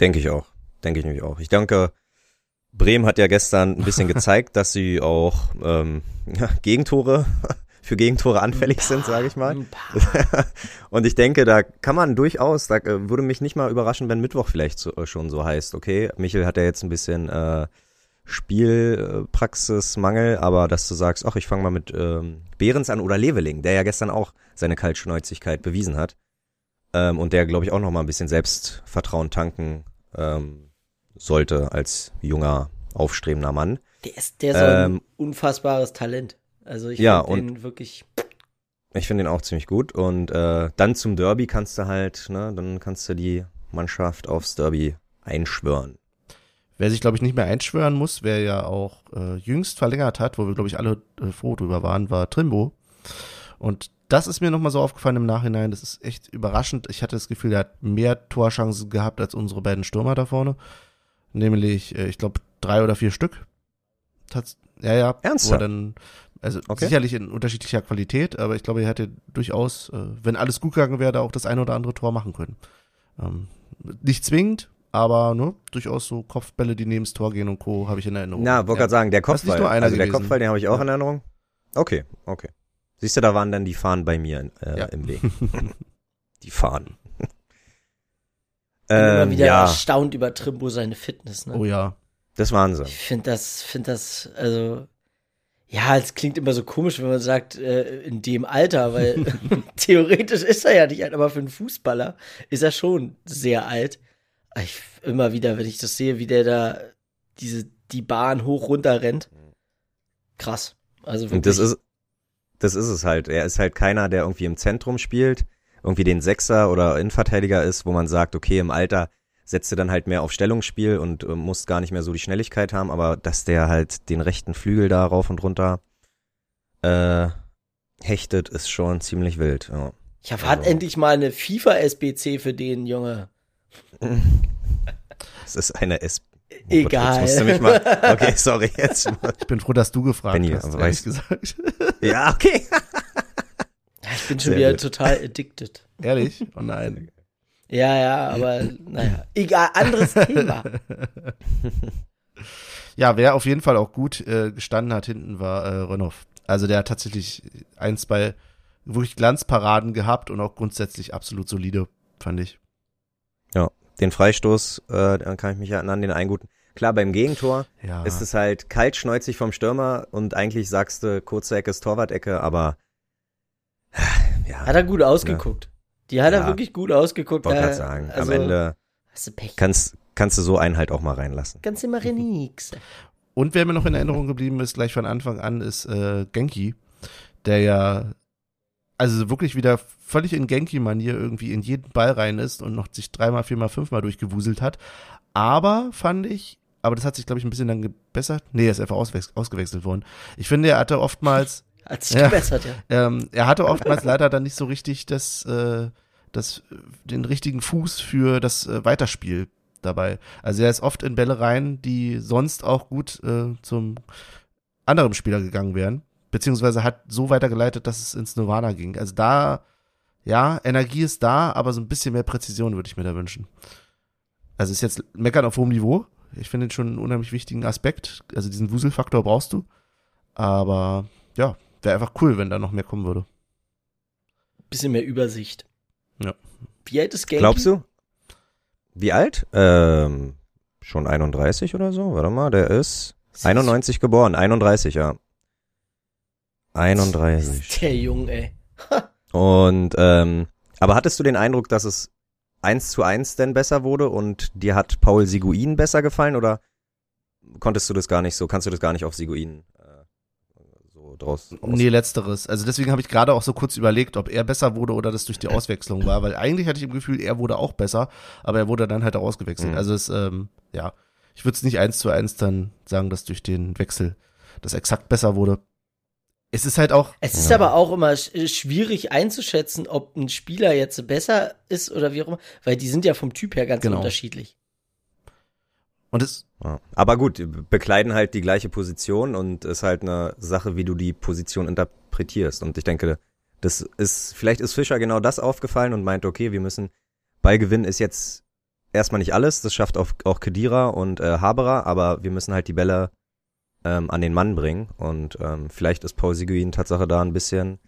Denke ich auch. Denke ich nämlich auch. Ich denke, Bremen hat ja gestern ein bisschen gezeigt, dass sie auch ähm, ja, Gegentore für Gegentore anfällig sind, sage ich mal. und ich denke, da kann man durchaus, da äh, würde mich nicht mal überraschen, wenn Mittwoch vielleicht so, äh, schon so heißt, okay, Michel hat ja jetzt ein bisschen äh, Spielpraxismangel, aber dass du sagst, ach, ich fange mal mit ähm, Behrens an oder Leveling, der ja gestern auch seine Kaltschnäuzigkeit bewiesen hat. Ähm, und der, glaube ich, auch noch mal ein bisschen Selbstvertrauen tanken ähm, sollte als junger, aufstrebender Mann. Der ist, der ist ähm, ein unfassbares Talent. Also ich Ja, finde den wirklich. Ich finde den auch ziemlich gut. Und äh, dann zum Derby kannst du halt, ne, dann kannst du die Mannschaft aufs Derby einschwören. Wer sich, glaube ich, nicht mehr einschwören muss, wer ja auch äh, jüngst verlängert hat, wo wir, glaube ich, alle äh, froh drüber waren, war Trimbo. Und das ist mir nochmal so aufgefallen im Nachhinein. Das ist echt überraschend. Ich hatte das Gefühl, er hat mehr Torchancen gehabt als unsere beiden Stürmer da vorne. Nämlich, äh, ich glaube, drei oder vier Stück. Tats ja, ja. Wo er Ernsthaft? dann, also Okay. sicherlich in unterschiedlicher Qualität, aber ich glaube, er hätte durchaus, äh, wenn alles gut gegangen wäre, da auch das ein oder andere Tor machen können. Ähm, nicht zwingend, aber ne, durchaus so Kopfbälle, die neben das Tor gehen und Co. habe ich in Erinnerung. Na, wollte ja. gerade sagen, der ist Kopfball. nur einer also der gewesen. Kopfball, den habe ich auch Ja. in Erinnerung. Okay, okay. Siehst du, da waren dann die Fahnen bei mir äh, Ja. im Weg. die Fahnen. Ich bin immer ähm, wieder ja, erstaunt über Trimbo seine Fitness. Ne? Oh ja. das waren sie. Ich finde das, finde das, also, ja, es klingt immer so komisch, wenn man sagt, äh, in dem Alter, weil theoretisch ist er ja nicht alt, aber für einen Fußballer ist er schon sehr alt. Ich, immer wieder, wenn ich das sehe, wie der da diese, die Bahn hoch runter rennt. Krass. Also wirklich. Und das ist, das ist es halt. Er ist halt keiner, der irgendwie im Zentrum spielt, irgendwie den Sechser oder Innenverteidiger ist, wo man sagt, okay, im Alter setzt du dann halt mehr auf Stellungsspiel und äh, musst gar nicht mehr so die Schnelligkeit haben, aber dass der halt den rechten Flügel da rauf und runter äh, hechtet, ist schon ziemlich wild. Ja. ich erwarte also- endlich mal eine FIFA-SBC für den, Junge. Es ist eine S. Oh Gott, Egal. Jetzt musst du mich mal. Okay, sorry. Jetzt. Ich bin froh, dass du gefragt Benni, hast, aber ehrlich weißt- gesagt. Ja, okay. Ich bin schon Sehr wieder gut. total addicted. ehrlich? Oh nein. Ja, ja, aber naja. Egal, anderes Thema. Ja, wer auf jeden Fall auch gut äh, gestanden hat hinten war äh, Rönnoff. Also der hat tatsächlich ein, zwei wirklich Glanzparaden gehabt und auch grundsätzlich absolut solide, fand ich. Den Freistoß, äh, dann kann ich mich erinnern, den einen guten. Klar, beim Gegentor Ja. ist es halt kaltschneuzig vom Stürmer und eigentlich sagst du, kurze Ecke ist Torwart-Ecke, aber ja, Hat er gut ausgeguckt. Die hat er Ja. wirklich gut ausgeguckt. wollte Da- gerade sagen. also, Am Ende Hast du Pech. kannst, kannst du so einen halt auch mal reinlassen. Ganz immer nix. Und wer mir noch in Erinnerung geblieben ist, gleich von Anfang an, ist äh, Genki, der ja also wirklich wieder völlig in Genki-Manier irgendwie in jeden Ball rein ist und noch sich dreimal, viermal, fünfmal durchgewuselt hat. Aber fand ich, aber das hat sich, glaube ich, ein bisschen dann gebessert. Nee, er ist einfach ausgewechselt worden. Ich finde, er hatte oftmals Hat sich Ja. gebessert, ja. ähm, er hatte oftmals leider dann nicht so richtig das, äh, das, den richtigen Fuß für das äh, Weiterspiel dabei. Also er ist oft in Bälle rein, die sonst auch gut äh, zum anderen Spieler gegangen wären. Beziehungsweise hat so weitergeleitet, dass es ins Nirvana ging. Also da, ja, Energie ist da, aber so ein bisschen mehr Präzision würde ich mir da wünschen. Also ist jetzt meckern auf hohem Niveau. Ich finde den schon einen unheimlich wichtigen Aspekt. Also diesen Wuselfaktor brauchst du. Aber ja, wäre einfach cool, wenn da noch mehr kommen würde. Bisschen mehr Übersicht. Ja. Wie alt ist Genki? Glaubst du? Wie alt? Ähm, schon 31 oder so? Warte mal, der ist 91 geboren, 31, ja. 31. Der Junge, ey. Und, ähm, aber hattest du den Eindruck, dass es eins zu eins denn besser wurde und dir hat Paul Siguin besser gefallen oder konntest du das gar nicht so, kannst du das gar nicht auf Siguin draus aus? Nee, letzteres. Also deswegen habe ich gerade auch so kurz überlegt, ob er besser wurde oder das durch die Auswechslung war, weil eigentlich hatte ich im Gefühl, er wurde auch besser, aber er wurde dann halt auch ausgewechselt. Mhm. Also es, ähm, ja, ich würde es nicht eins zu eins dann sagen, dass durch den Wechsel das exakt besser wurde. Es ist halt auch, Es ist Ja. aber auch immer sch- schwierig einzuschätzen, ob ein Spieler jetzt besser ist oder wie auch immer, weil die sind ja vom Typ her ganz Genau. unterschiedlich. Und es, Ja. Aber gut, bekleiden halt die gleiche Position und ist halt eine Sache, wie du die Position interpretierst. Und ich denke, das ist, vielleicht ist Fischer genau das aufgefallen und meint, okay, wir müssen, Ballgewinn ist jetzt erstmal nicht alles, das schafft auch, auch Kedira und äh, Haberer, aber wir müssen halt die Bälle ähm, an den Mann bringen. Und ähm, vielleicht ist Paul Seguin Tatsache da ein bisschen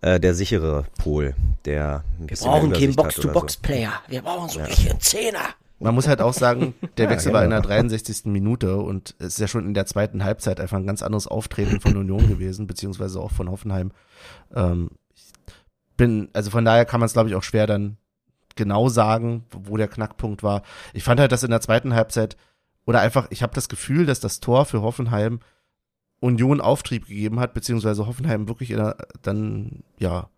äh, der sichere Pol, der ein Wir brauchen keinen Box-to-Box-Player. Wir brauchen so Ja. einen richtigen Zehner. Man muss halt auch sagen, der Ja, Wechsel war in genau. der 63. Minute und es ist ja schon in der zweiten Halbzeit einfach ein ganz anderes Auftreten von Union gewesen, beziehungsweise auch von Hoffenheim. Ähm, ich bin, also von daher kann man es, glaube ich, auch schwer dann genau sagen, wo der Knackpunkt war. Ich fand halt, dass in der zweiten Halbzeit oder einfach, ich habe das Gefühl, dass das Tor für Hoffenheim Union Auftrieb gegeben hat, beziehungsweise Hoffenheim wirklich in der, dann, ja,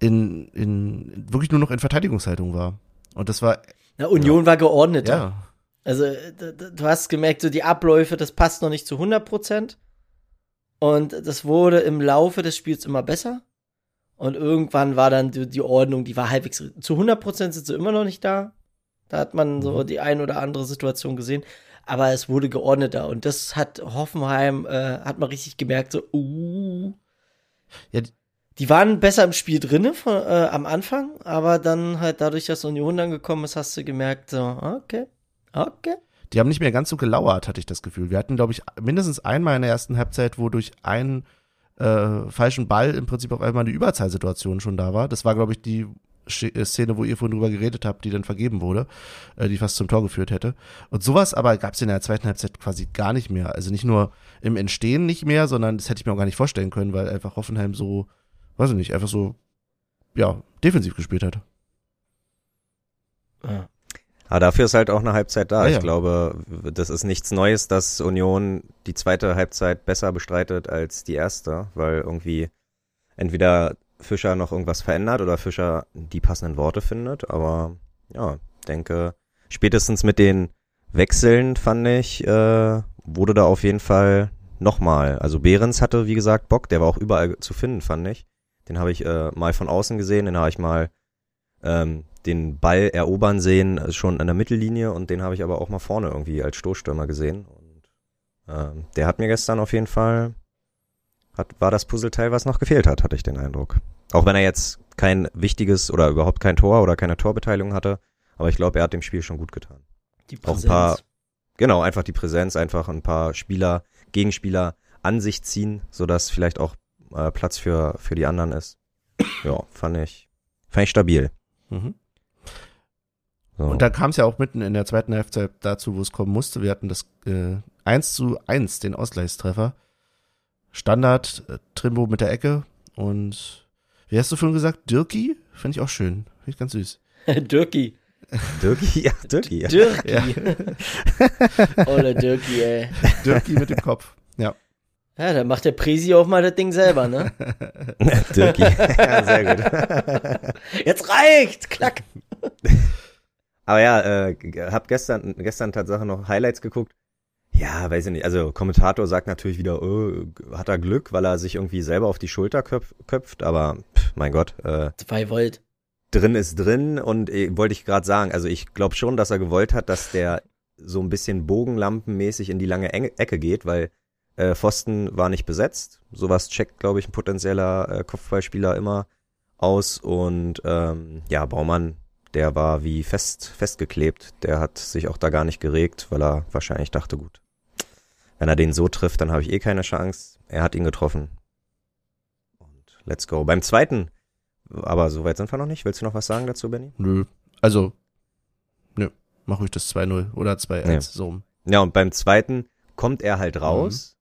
in, in, wirklich nur noch in Verteidigungshaltung war. Und das war. Na, Union ja. war geordnet. Ja. Also, du hast gemerkt, so die Abläufe, das passt noch nicht zu 100 Prozent. Und das wurde im Laufe des Spiels immer besser. Und irgendwann war dann die, die Ordnung, die war halbwegs, zu 100 Prozent sind sie immer noch nicht da. Da hat man so mhm. die ein oder andere Situation gesehen. Aber es wurde geordneter. Und das hat Hoffenheim, äh, hat man richtig gemerkt, so, uh. Ja, die waren besser im Spiel drinne von, äh, am Anfang, aber dann halt dadurch, dass Union dann gekommen ist, hast du gemerkt, so, okay, okay. Die haben nicht mehr ganz so gelauert, hatte ich das Gefühl. Wir hatten, glaube ich, mindestens einmal in der ersten Halbzeit, wo durch einen äh, falschen Ball im Prinzip auf einmal eine Überzahlsituation schon da war. Das war, glaube ich, die äh, Szene, wo ihr vorhin drüber geredet habt, die dann vergeben wurde, äh, die fast zum Tor geführt hätte. Und sowas aber gab es in der zweiten Halbzeit quasi gar nicht mehr. Also nicht nur im Entstehen nicht mehr, sondern das hätte ich mir auch gar nicht vorstellen können, weil einfach Hoffenheim so weiß ich nicht, einfach so, ja, defensiv gespielt hat. Ja. Aber dafür ist halt auch eine Halbzeit da. Ja, ich ja. glaube, das ist nichts Neues, dass Union die zweite Halbzeit besser bestreitet als die erste, weil irgendwie entweder Fischer noch irgendwas verändert oder Fischer die passenden Worte findet. Aber ja, denke, spätestens mit den Wechseln fand ich, äh, wurde da auf jeden Fall nochmal. Also Behrens hatte, wie gesagt, Bock, der war auch überall zu finden, fand ich. Den habe ich äh, mal von außen gesehen, den habe ich mal ähm, den Ball erobern sehen, also schon an der Mittellinie und den habe ich aber auch mal vorne irgendwie als Stoßstürmer gesehen. Und ähm, der hat mir gestern auf jeden Fall, hat, war das Puzzleteil, was noch gefehlt hat, hatte ich den Eindruck. Auch wenn er jetzt kein wichtiges oder überhaupt kein Tor oder keine Torbeteiligung hatte, aber ich glaube, er hat dem Spiel schon gut getan. Die Präsenz. Auch ein paar, genau, einfach die Präsenz, einfach ein paar Spieler, Gegenspieler an sich ziehen, sodass vielleicht auch äh, Platz für, für die anderen ist. Ja, fand ich, fand ich stabil. Mhm. So. Und da kam es ja auch mitten in der zweiten Hälfte dazu, wo es kommen musste. Wir hatten das äh, 1 zu 1, den Ausgleichstreffer. Standard, äh, Trimbo mit der Ecke und wie hast du vorhin gesagt? Dirki? Finde ich auch schön. Finde ich ganz süß. Dirki. Dirki, ja, Dirki. Ja. Dirki. Ja. Olle Dirki, ey. Dirki mit dem Kopf, ja. Ja, dann macht der Presi auch mal das Ding selber, ne? Dirki. ja, sehr gut. Jetzt reicht! Klack! Aber ja, äh, hab gestern, gestern Tatsache noch Highlights geguckt. Ja, weiß ich nicht. Also Kommentator sagt natürlich wieder, oh, hat er Glück, weil er sich irgendwie selber auf die Schulter köpf, köpft, aber pff, mein Gott. Äh, Zwei Volt. Drin ist drin und äh, wollte ich gerade sagen, also ich glaube schon, dass er gewollt hat, dass der so ein bisschen bogenlampenmäßig in die lange Ecke geht, weil äh, Pfosten war nicht besetzt. Sowas checkt, glaube ich, ein potenzieller äh, Kopfballspieler immer aus. Und ähm, ja, Baumann, der war wie fest festgeklebt. Der hat sich auch da gar nicht geregt, weil er wahrscheinlich dachte, gut, wenn er den so trifft, dann habe ich eh keine Chance. Er hat ihn getroffen. Und let's go. Beim zweiten, aber so weit sind wir noch nicht. Willst du noch was sagen dazu, Benny? Nö. Also, nö. Mach ruhig das 2-0 oder 2-1 ja. so. Ja, und beim zweiten kommt er halt raus. Mhm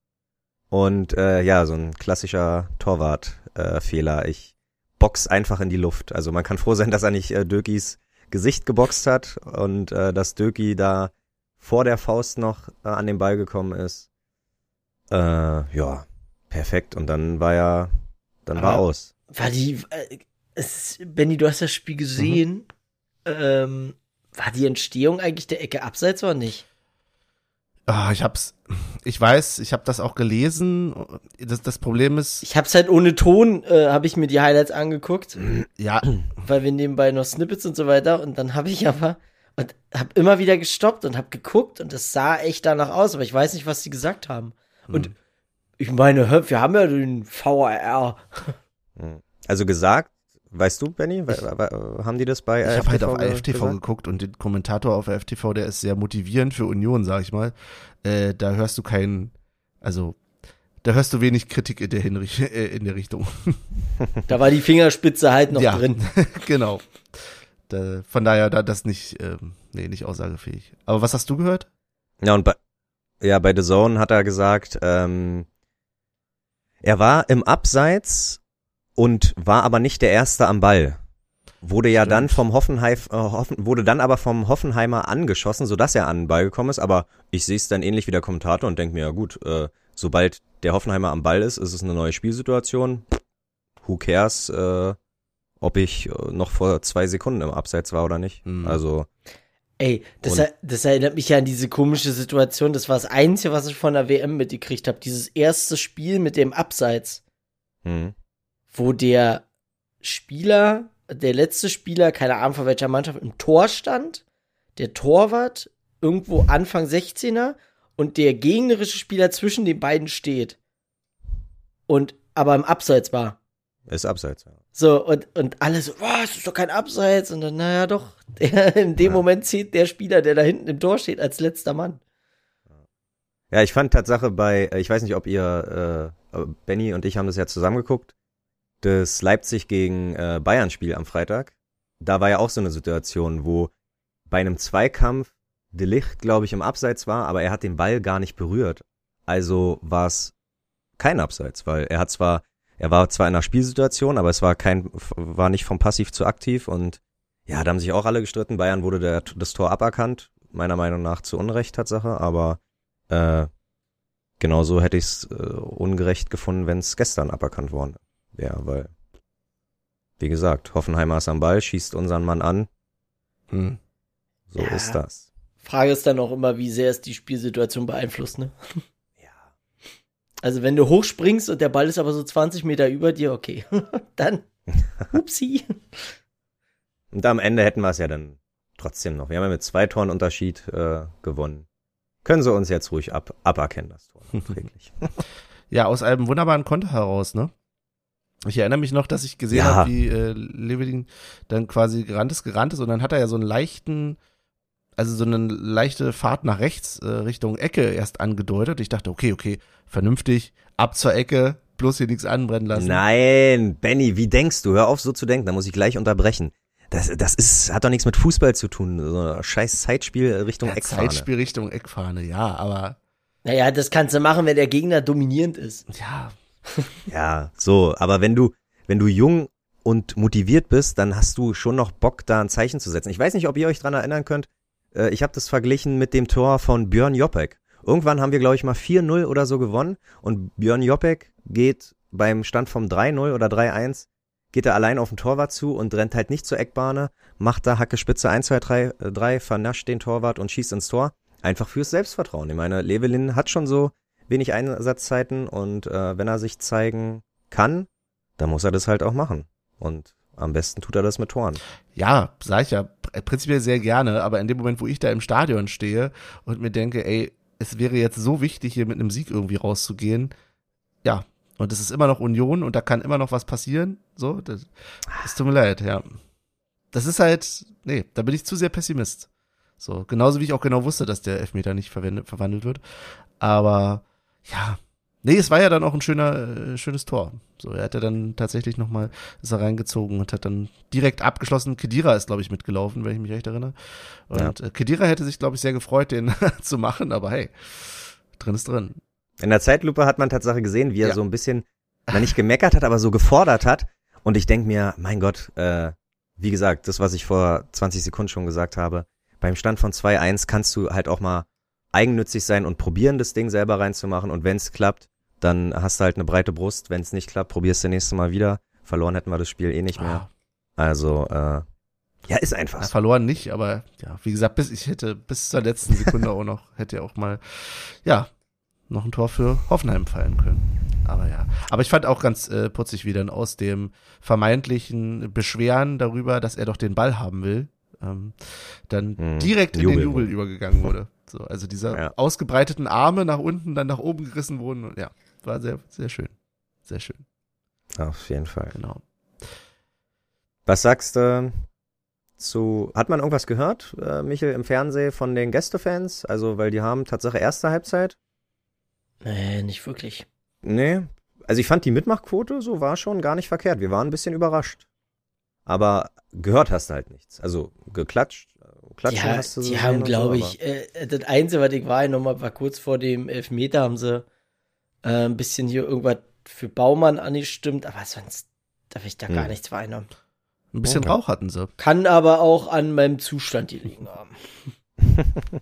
und äh, ja, so ein klassischer Torwart-Fehler. Äh, ich box einfach in die Luft. Also man kann froh sein, dass er nicht äh, Dökis Gesicht geboxt hat und äh, dass Döki da vor der Faust noch äh, an den Ball gekommen ist. Äh, ja, perfekt. Und dann war ja, dann Aber war aus. War die, äh, es, Benny, du hast das Spiel gesehen. Mhm. Ähm, war die Entstehung eigentlich der Ecke abseits oder nicht? Ah, ich hab's, ich weiß, ich habe das auch gelesen. Das, das Problem ist. Ich hab's halt ohne Ton, äh, habe ich mir die Highlights angeguckt. Ja. Weil wir nebenbei noch Snippets und so weiter. Und dann habe ich aber und hab immer wieder gestoppt und hab geguckt und das sah echt danach aus, aber ich weiß nicht, was sie gesagt haben. Und hm. ich meine, wir haben ja den VAR. Also gesagt Weißt du, Benny? Ich, haben die das bei Ich habe halt auf AFTV gesagt? geguckt und den Kommentator auf AFTV, der ist sehr motivierend für Union, sag ich mal. Äh, da hörst du keinen, also da hörst du wenig Kritik in der, Hinrich äh, in der Richtung. Da war die Fingerspitze halt noch ja, drin. genau. Da, von daher, da das nicht, ähm, nee, nicht aussagefähig. Aber was hast du gehört? Ja, und bei, ja, bei The Zone hat er gesagt, ähm, er war im Abseits und war aber nicht der Erste am Ball. Wurde ja Stimmt. dann vom Hoffenheim, äh, Hoffen, wurde dann aber vom Hoffenheimer angeschossen, sodass er an den Ball gekommen ist. Aber ich sehe es dann ähnlich wie der Kommentator und denke mir, ja gut, äh, sobald der Hoffenheimer am Ball ist, ist es eine neue Spielsituation. Who cares, äh, ob ich äh, noch vor zwei Sekunden im Abseits war oder nicht. Mhm. Also, Ey, das, er, das erinnert mich ja an diese komische Situation. Das war das Einzige, was ich von der WM mitgekriegt habe. Dieses erste Spiel mit dem Abseits, hm. Wo der Spieler, der letzte Spieler, keine Ahnung von welcher Mannschaft, im Tor stand, der Torwart irgendwo Anfang 16er und der gegnerische Spieler zwischen den beiden steht. Und aber im Abseits war. ist Abseits, ja. So, und, und alle so, was, ist doch kein Abseits. Und dann, naja, doch. Der, in dem Ja. Moment zählt der Spieler, der da hinten im Tor steht, als letzter Mann. Ja, ich fand Tatsache bei, äh, ich weiß nicht, ob ihr, äh, äh, Benny und ich haben das ja zusammengeguckt, das Leipzig gegen äh, Bayern-Spiel am Freitag. Da war ja auch so eine Situation, wo bei einem Zweikampf De Ligt, glaube ich, im Abseits war, aber er hat den Ball gar nicht berührt. Also war es kein Abseits, weil er hat zwar, er war zwar in einer Spielsituation, aber es war kein, war nicht vom Passiv zu aktiv und ja, da haben sich auch alle gestritten. Bayern wurde der, das Tor aberkannt, meiner Meinung nach zu Unrecht Tatsache, aber äh, genauso hätte ich es äh, ungerecht gefunden, wenn es gestern aberkannt worden wäre, weil, wie gesagt, Hoffenheimer ist am Ball, schießt unseren Mann an, Hm. so Ja. ist das. Frage ist dann auch immer, wie sehr es die Spielsituation beeinflusst, ne? Ja. Also, wenn du hochspringst und der Ball ist aber so 20 Meter über dir, okay. dann, upsi. Und am Ende hätten wir es ja dann trotzdem noch. Wir haben ja mit zwei Toren Unterschied äh, gewonnen. Können sie uns jetzt ruhig ab, aberkennen, das Tor. Ja, aus einem wunderbaren Konter heraus, ne? Ich erinnere mich noch, dass ich gesehen Ja. habe, wie äh, Leveling dann quasi gerannt ist, gerannt ist und dann hat er ja so einen leichten, also so eine leichte Fahrt nach rechts äh, Richtung Ecke erst angedeutet. Ich dachte, okay, okay, vernünftig, ab zur Ecke, bloß hier nichts anbrennen lassen. Nein, Benny, wie denkst du? Hör auf, so zu denken. Da muss ich gleich unterbrechen. Das, das ist, hat doch nichts mit Fußball zu tun. So ein scheiß Zeitspiel Richtung ja, Eckfahne. Zeitspiel Richtung Eckfahne, ja, aber Naja, das kannst du machen, wenn der Gegner dominierend ist. ja, Ja, so. Aber wenn du, wenn du jung und motiviert bist, dann hast du schon noch Bock, da ein Zeichen zu setzen. Ich weiß nicht, ob ihr euch dran erinnern könnt. Äh, ich habe das verglichen mit dem Tor von Björn Jopek. Irgendwann haben wir, glaube ich, mal 4-0 oder so gewonnen und Björn Jopek geht beim Stand vom 3-0 oder 3-1, geht er allein auf den Torwart zu und rennt halt nicht zur Eckbahne, macht da Hacke Spitze 1, 2, 3, äh, 3, vernascht den Torwart und schießt ins Tor. Einfach fürs Selbstvertrauen. Ich meine, Levelin hat schon so wenig Einsatzzeiten und äh, wenn er sich zeigen kann, dann muss er das halt auch machen. Und am besten tut er das mit Toren. Ja, sag ich ja, pr- prinzipiell sehr gerne, aber in dem Moment, wo ich da im Stadion stehe und mir denke, ey, es wäre jetzt so wichtig, hier mit einem Sieg irgendwie rauszugehen, ja, und es ist immer noch Union und da kann immer noch was passieren, so, das, das tut mir leid, ja. Das ist halt, nee, da bin ich zu sehr Pessimist. So, genauso wie ich auch genau wusste, dass der Elfmeter nicht verwendet, verwandelt wird. Aber, ja, nee, es war ja dann auch ein schöner, äh, schönes Tor. So, er hat ja dann tatsächlich nochmal, ist er reingezogen und hat dann direkt abgeschlossen. Kedira ist, glaube ich, mitgelaufen, wenn ich mich recht erinnere. Und äh, Kedira hätte sich, glaube ich, sehr gefreut, den zu machen, aber hey, drin ist drin. In der Zeitlupe hat man Tatsache gesehen, wie er Ja. so ein bisschen, na nicht gemeckert hat, aber so gefordert hat. Und ich denk mir, mein Gott, äh, wie gesagt, das, was ich vor 20 Sekunden schon gesagt habe, beim Stand von 2-1 kannst du halt auch mal eigennützig sein und probieren, das Ding selber reinzumachen. Und wenn es klappt, dann hast du halt eine breite Brust. Wenn es nicht klappt, probierst du nächste Mal wieder. Verloren hätten wir das Spiel eh nicht mehr. Ah, Also, äh, ja, ist einfach ja, verloren nicht, aber ja, wie gesagt, bis ich hätte bis zur letzten Sekunde auch noch, hätte ja auch mal, ja, noch ein Tor für Hoffenheim fallen können. Aber ja. Aber ich fand auch ganz äh, putzig, wie dann aus dem vermeintlichen Beschweren darüber, dass er doch den Ball haben will, ähm, dann Mhm. direkt in Jubel den Jubel übergegangen wurde. So, also diese Ja. ausgebreiteten Arme nach unten, dann nach oben gerissen wurden. Und, ja, war sehr, sehr schön. Sehr schön, Auf jeden Fall. genau. Was sagst du zu, hat man irgendwas gehört, äh, Michel, im Fernsehen von den Gästefans? Also, weil die haben Tatsache erste Halbzeit. Nee, nicht wirklich. Nee. Also ich fand die Mitmachquote so war schon gar nicht verkehrt. Wir waren ein bisschen überrascht. Aber gehört hast du halt nichts. Also geklatscht, äh, klatschen ja, hast du die gesehen haben, glaube so, ich, äh, das Einzige, was ich war, nochmal war kurz vor dem Elfmeter, haben sie äh, ein bisschen hier irgendwas für Baumann angestimmt, aber sonst darf ich da gar Hm. nichts wahrnehmen. Ein bisschen Oh. Rauch hatten sie. Kann aber auch an meinem Zustand gelegen haben. Aber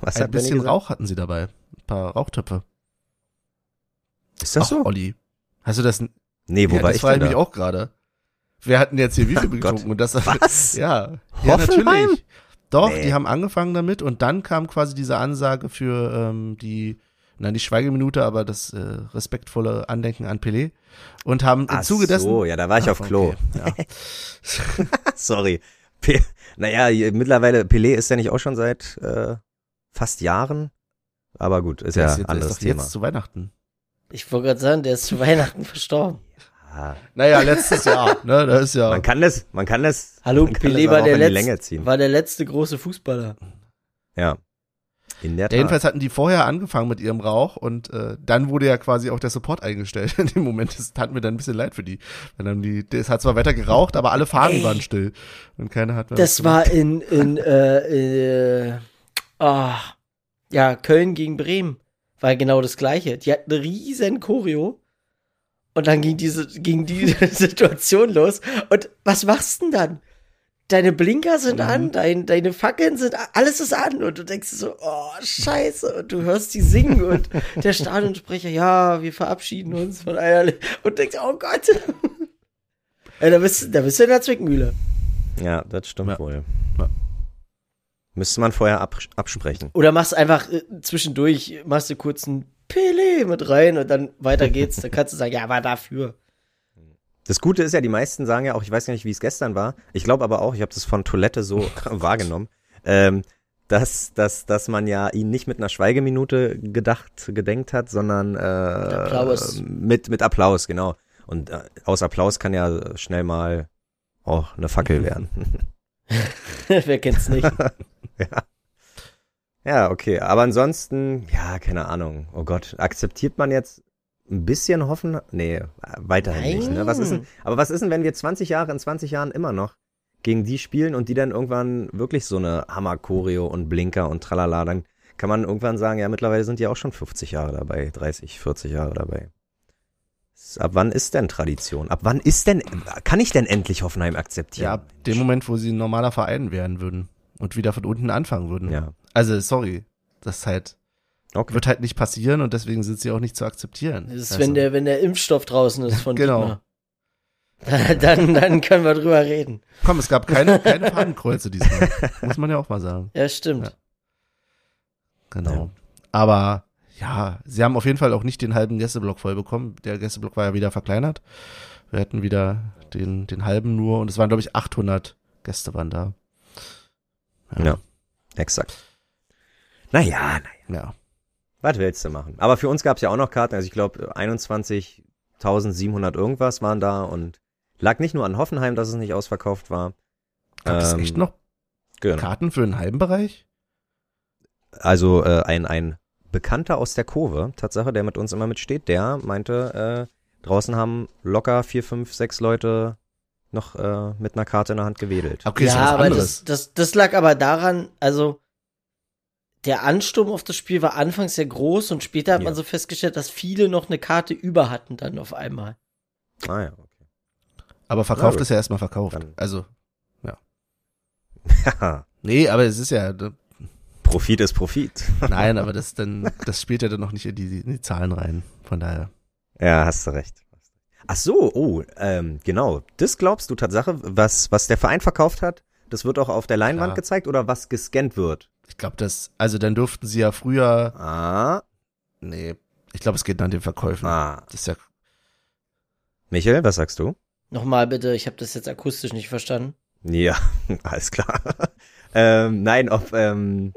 was Ein bisschen? Rauch hatten sie dabei. Ein paar Rauchtöpfe. Ist das Ach, so? Olli. Hast du das? Nee, wo ja, war das ich denn ich mich da? auch gerade. Wir hatten jetzt hier wie viel Oh getrunken und das Was? Ja, ja Hoffenheim? natürlich. Doch, Nee. die haben angefangen damit und dann kam quasi diese Ansage für ähm, die, na nicht Schweigeminute, aber das äh, respektvolle Andenken an Pelé und haben im Ach Zuge dessen. so, ja, da war ich Ach, auf Klo. okay, ja. Sorry. P naja, mittlerweile, Pelé ist ja nicht auch schon seit äh, fast Jahren. Aber gut, ist Der ja ist jetzt, anderes ist doch Thema. jetzt zu Weihnachten. Ich wollte gerade sagen, der ist zu Weihnachten verstorben. Naja, letztes Jahr, ne, da ist ja. man kann das, man kann das. Hallo, Pelé das war der, letzte, war der letzte große Fußballer. Ja. In der Tat. jedenfalls hatten die vorher angefangen mit ihrem Rauch und äh, dann wurde ja quasi auch der Support eingestellt. In dem Moment, das tat mir dann ein bisschen leid für die. Weil dann die, es hat zwar weiter geraucht, aber alle Fahnen Ey. waren still und keiner hat Das war in, in äh, äh, ah, ja, Köln gegen Bremen. War genau das gleiche. Die hatten eine riesen Choreo. Und dann ging diese, ging die Situation los. Und was machst du denn dann? Deine Blinker sind Mhm. an, dein, deine Fackeln sind, a- alles ist an. Und du denkst dir so, oh, scheiße. Und du hörst die singen und der Stadionsprecher, ja, wir verabschieden uns von einer, Le- und denkst, oh Gott. Ja, da bist, du- da bist du in der Zwickmühle. ja, das stimmt Ja. wohl. Ja. Müsste man vorher abs absprechen. Oder machst einfach äh, zwischendurch, machst du kurz ein Pele mit rein und dann weiter geht's. Dann kannst du sagen, ja, war dafür. Das Gute ist ja, die meisten sagen ja auch, ich weiß gar nicht, wie es gestern war. Ich glaube aber auch, ich habe das von Toilette so wahrgenommen, ähm, dass, dass, dass man ja ihn nicht mit einer Schweigeminute gedacht, gedenkt hat, sondern äh, Applaus. Mit, mit Applaus, genau. Und äh, aus Applaus kann ja schnell mal auch eine Fackel werden. Wer kennt's nicht? ja. Ja, okay. Aber ansonsten, ja, keine Ahnung. Oh Gott, akzeptiert man jetzt ein bisschen hoffen? Nee, weiterhin nicht. Ne? Was ist denn, aber was ist denn, wenn wir 20 Jahre, in 20 Jahren immer noch gegen die spielen und die dann irgendwann wirklich so eine Hammer-Choreo und Blinker und tralala, dann kann man irgendwann sagen, ja, mittlerweile sind die auch schon 50 Jahre dabei, 30, 40 Jahre dabei. Ab wann ist denn Tradition? Ab wann ist denn, kann ich denn endlich Hoffenheim akzeptieren? Ja, ab dem Moment, wo sie ein normaler Verein werden würden und wieder von unten anfangen würden. Ja. Also, sorry. Das ist halt, Okay. wird halt nicht passieren und deswegen sind sie auch nicht zu akzeptieren. Das ist, Also, wenn der, wenn der Impfstoff draußen ist von Genau. Dietmar. Dann, dann können wir drüber reden. Komm, es gab keine, keine Fadenkreuze diesmal. Muss man ja auch mal sagen. Ja, stimmt. Ja. Genau. Aber ja, sie haben auf jeden Fall auch nicht den halben Gästeblock voll bekommen. Der Gästeblock war ja wieder verkleinert. Wir hatten wieder den, den halben nur und es waren, glaube ich, 800 Gäste waren da. Ja. Exakt. Naja, naja. Ja. Was willst du machen? Aber für uns gab es ja auch noch Karten. Also ich glaube 21.700 irgendwas waren da und lag nicht nur an Hoffenheim, dass es nicht ausverkauft war. Gab es Ähm, echt noch Genau. Karten für den halben Bereich? Also äh, ein, ein Bekannter aus der Kurve, Tatsache, der mit uns immer mitsteht, der meinte, äh, draußen haben locker vier, fünf, sechs Leute noch äh, mit einer Karte in der Hand gewedelt. Okay, ist ja, was aber anderes. das, das, das lag aber daran, also der Ansturm auf das Spiel war anfangs sehr groß und später hat Ja. man so festgestellt, dass viele noch eine Karte über hatten dann auf einmal. Ah ja, okay. aber verkauft gut. ist ja erstmal verkauft. Dann- Also, Haha, nee, aber es ist ja, Profit ist Profit. nein, aber das dann, das spielt ja dann noch nicht in die, in die Zahlen rein. Von daher. Ja, hast du recht. Ach so, oh, ähm, genau. Das glaubst du Tatsache, was, was der Verein verkauft hat, das wird auch auf der Leinwand Klar. gezeigt oder was gescannt wird? Ich glaube, das, also dann durften sie ja früher, Ah, nee, ich glaube, es geht nach den Verkäufen. ah. Das ist ja, Michael, was sagst du? Nochmal bitte, ich habe das jetzt akustisch nicht verstanden. Ja, alles klar. ähm, nein, ob, ähm,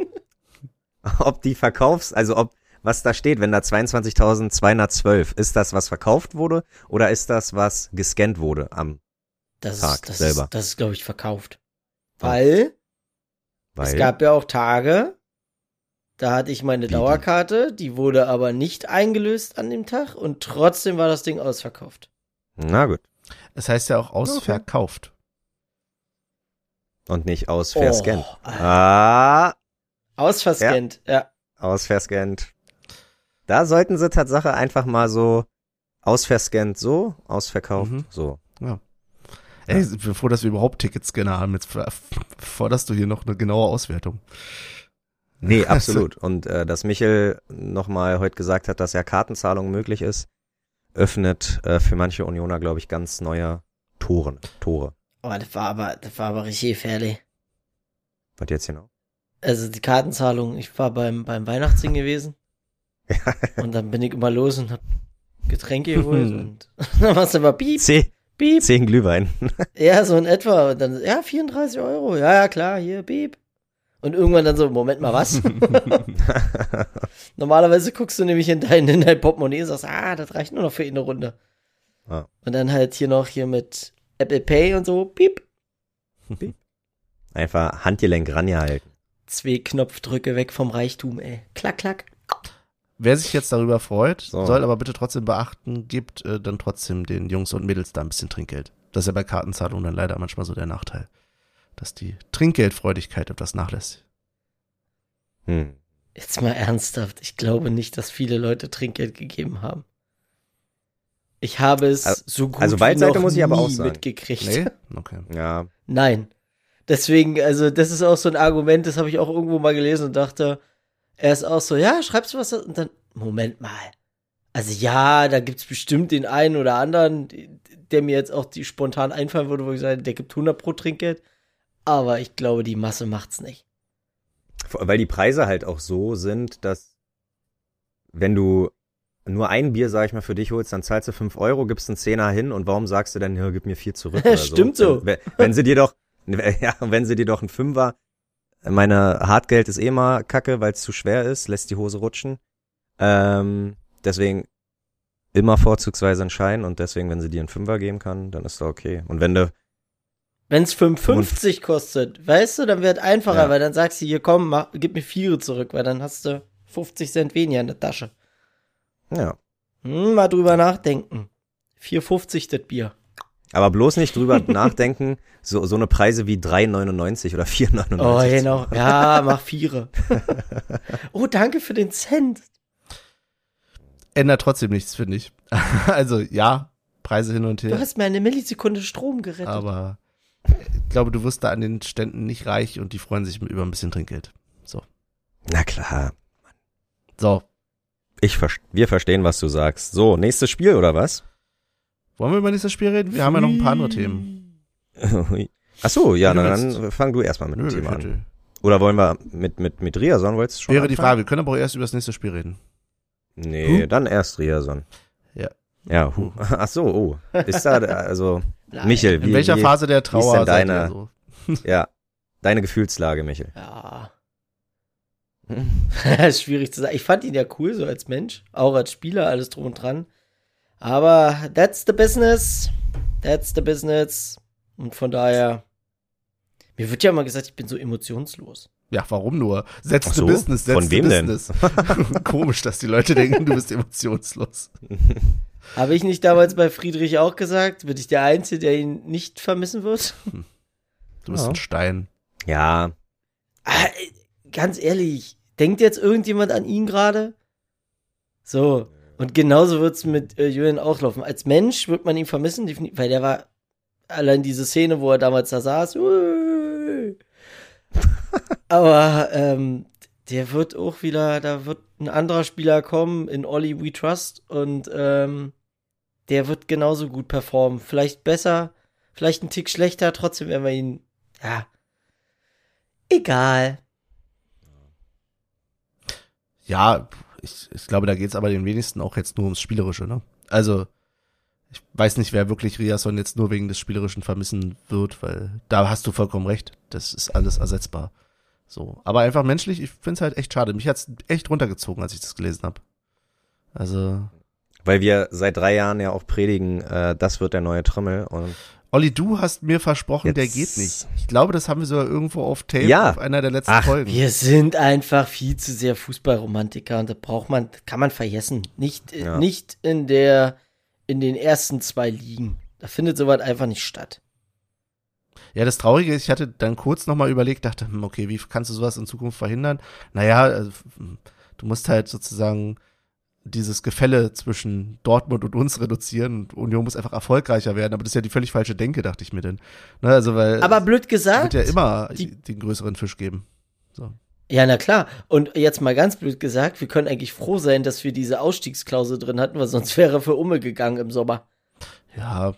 ob die Verkaufs, also ob, was da steht, wenn da 22.212, ist das, was verkauft wurde oder ist das, was gescannt wurde am, Das Tag ist, das selber. ist, das ist glaube ich, verkauft. Weil weil, es gab ja auch Tage, da hatte ich meine? Dauerkarte, die wurde aber nicht eingelöst an dem Tag und trotzdem war das Ding ausverkauft. na gut. es heißt ja auch ausverkauft. Und nicht aus Oh. Ah, Ausverscannt, ja. Ausverscannt. Da sollten sie Tatsache einfach mal so ausverscannt so, ausverkauft Mhm. so. Ey, froh, dass wir überhaupt Ticketscanner haben. Jetzt forderst du hier noch eine genaue Auswertung. Nee, absolut. Und äh, dass Michel nochmal heute gesagt hat, dass ja Kartenzahlung möglich ist, öffnet äh, für manche Unioner, glaube ich, ganz neue Toren, Tore. Oh, das war aber, das war aber richtig gefährlich. Was jetzt genau? Also die Kartenzahlung, ich war beim, beim Weihnachtsding gewesen. und dann bin ich immer los und hab Getränke geholt und dann war's immer piep, Zeh, piep. zehn Glühwein. Ja, so in etwa. Und dann, ja, 34 Euro. Ja, ja, klar, hier, piep. Und irgendwann dann so, Moment mal, was? Normalerweise guckst du nämlich in dein, in dein Portemonnaie und sagst, ah, das reicht nur noch für eine Runde. Ja. Und dann halt hier noch hier mit Apple Pay und so, piep. Einfach Handgelenk rangehalten. Zwei Knopfdrücke weg vom Reichtum, ey. Klack, klack. Wer sich jetzt darüber freut, So. soll aber bitte trotzdem beachten, gibt äh, dann trotzdem den Jungs und Mädels da ein bisschen Trinkgeld. Das ist ja bei Kartenzahlungen dann leider manchmal so der Nachteil, dass die Trinkgeldfreudigkeit etwas nachlässt. Hm. Jetzt mal ernsthaft. Ich glaube nicht, dass viele Leute Trinkgeld gegeben haben. Ich habe es Also- so gut also wie noch muss ich aber nie auch sagen. mitgekriegt. Nee? Okay. Ja, Nein. Deswegen, also das ist auch so ein Argument, das habe ich auch irgendwo mal gelesen und dachte, er ist auch so, ja, schreibst du was? Und dann, Moment mal. Also ja, da gibt's bestimmt den einen oder anderen, der mir jetzt auch die spontan einfallen würde, wo ich sage, der gibt 100 pro Trinkgeld. Aber ich glaube, die Masse macht's nicht. Weil die Preise halt auch so sind, dass wenn du nur ein Bier, sag ich mal, für dich holst, dann zahlst du fünf Euro, gibst einen Zehner hin und warum sagst du dann, ja, gib mir vier zurück? Oder Stimmt so. Wenn, wenn sie dir doch, ja, wenn sie dir doch einen Fünfer, meine Hartgeld ist eh mal kacke, weil es zu schwer ist, lässt die Hose rutschen. Ähm, deswegen immer vorzugsweise einen Schein und deswegen, wenn sie dir einen Fünfer geben kann, dann ist doch okay. Und wenn du, Wenn's 5,50 kostet, weißt du, dann wird einfacher, Ja. weil dann sagst du, hier komm, mach, gib mir Viere zurück, weil dann hast du 50 Cent weniger in der Tasche. ja, Hm, mal drüber nachdenken. 4,50 das Bier. Aber bloß nicht drüber nachdenken, so, so eine Preise wie 3,99 oder 4,99. Oh, genau. Ja, mach Viere. oh, danke für den Cent. Ändert trotzdem nichts, finde ich. also ja, Preise hin und Du her, hast mir eine Millisekunde Strom gerettet. aber ich glaube, du wirst da an den Ständen nicht reich und die freuen sich über ein bisschen Trinkgeld. Na klar. So, Ich wir verstehen, was du sagst. So, nächstes Spiel oder was? Wollen wir über nächstes Spiel reden? Wir haben ja noch ein paar andere Themen. Ach so, ja, willst. dann fang du erstmal mit dem Nö, Thema an. Oder wollen wir mit, mit, mit Riason, wolltest du schon wäre die anfangen? Frage, wir können aber auch erst über das nächste Spiel reden. Nee, Huh? dann erst Riason. Ja. Ja, hu. Ach so, oh. Ist da, also. Michel, wie, In welcher wie, Phase der wie ist Trauer denn seid deine- ihr so? ja, deine Gefühlslage, Michel. Ja. ist schwierig zu sagen. Ich fand ihn ja cool, so als Mensch. Auch als Spieler, alles drum und dran. Aber that's the business. That's the business. Und von daher. Mir wird ja immer gesagt, ich bin so emotionslos. Ja, warum nur? Setz Ach the so, Business, setz von the wem denn? Business. Komisch, dass die Leute denken, du bist emotionslos. Habe ich nicht damals bei Friedrich auch gesagt? Bin ich der Einzige, der ihn nicht vermissen wird? Du bist Ja. ein Stein. Ja, Ah, ganz ehrlich, denkt jetzt irgendjemand an ihn gerade? So. Und genauso wird's mit äh, Julian auch laufen. Als Mensch wird man ihn vermissen, definitiv, weil der war allein diese Szene, wo er damals da saß. Aber ähm, der wird auch wieder, da wird ein anderer Spieler kommen in Ollie We Trust und ähm, der wird genauso gut performen. Vielleicht besser, vielleicht ein Tick schlechter, trotzdem werden wir ihn, ja, egal. Ja, ich, ich glaube, da geht's aber den wenigsten auch jetzt nur ums Spielerische, ne? Also, ich weiß nicht, wer wirklich Riasson jetzt nur wegen des Spielerischen vermissen wird, weil da hast du vollkommen recht. Das ist alles ersetzbar. So. Aber einfach menschlich, ich find's halt echt schade. Mich hat's echt runtergezogen, als ich das gelesen habe. Also, weil wir seit drei Jahren ja auch predigen, äh, das wird der neue Trimmel und Olli, du hast mir versprochen, der Jetzt- geht nicht. Ich glaube, das haben wir sogar irgendwo auf Tape Ja. auf einer der letzten Ach, Folgen. Wir sind einfach viel zu sehr Fußballromantiker und da braucht man, kann man vergessen. Nicht, äh, Ja. nicht in der, in den ersten zwei Ligen. Da findet sowas einfach nicht statt. Ja, das Traurige ist, ich hatte dann kurz nochmal überlegt, dachte, hm, okay, wie kannst du sowas in Zukunft verhindern? Naja, also, hm, du musst halt sozusagen dieses Gefälle zwischen Dortmund und uns reduzieren und Union muss einfach erfolgreicher werden, aber das ist ja die völlig falsche Denke, dachte ich mir denn. Ne, also, weil Aber blöd es gesagt, wird ja immer die- den größeren Fisch geben. Ja, na klar. Und jetzt mal ganz blöd gesagt, wir können eigentlich froh sein, dass wir diese Ausstiegsklausel drin hatten, weil sonst wäre er für Umme gegangen im Sommer. Ja.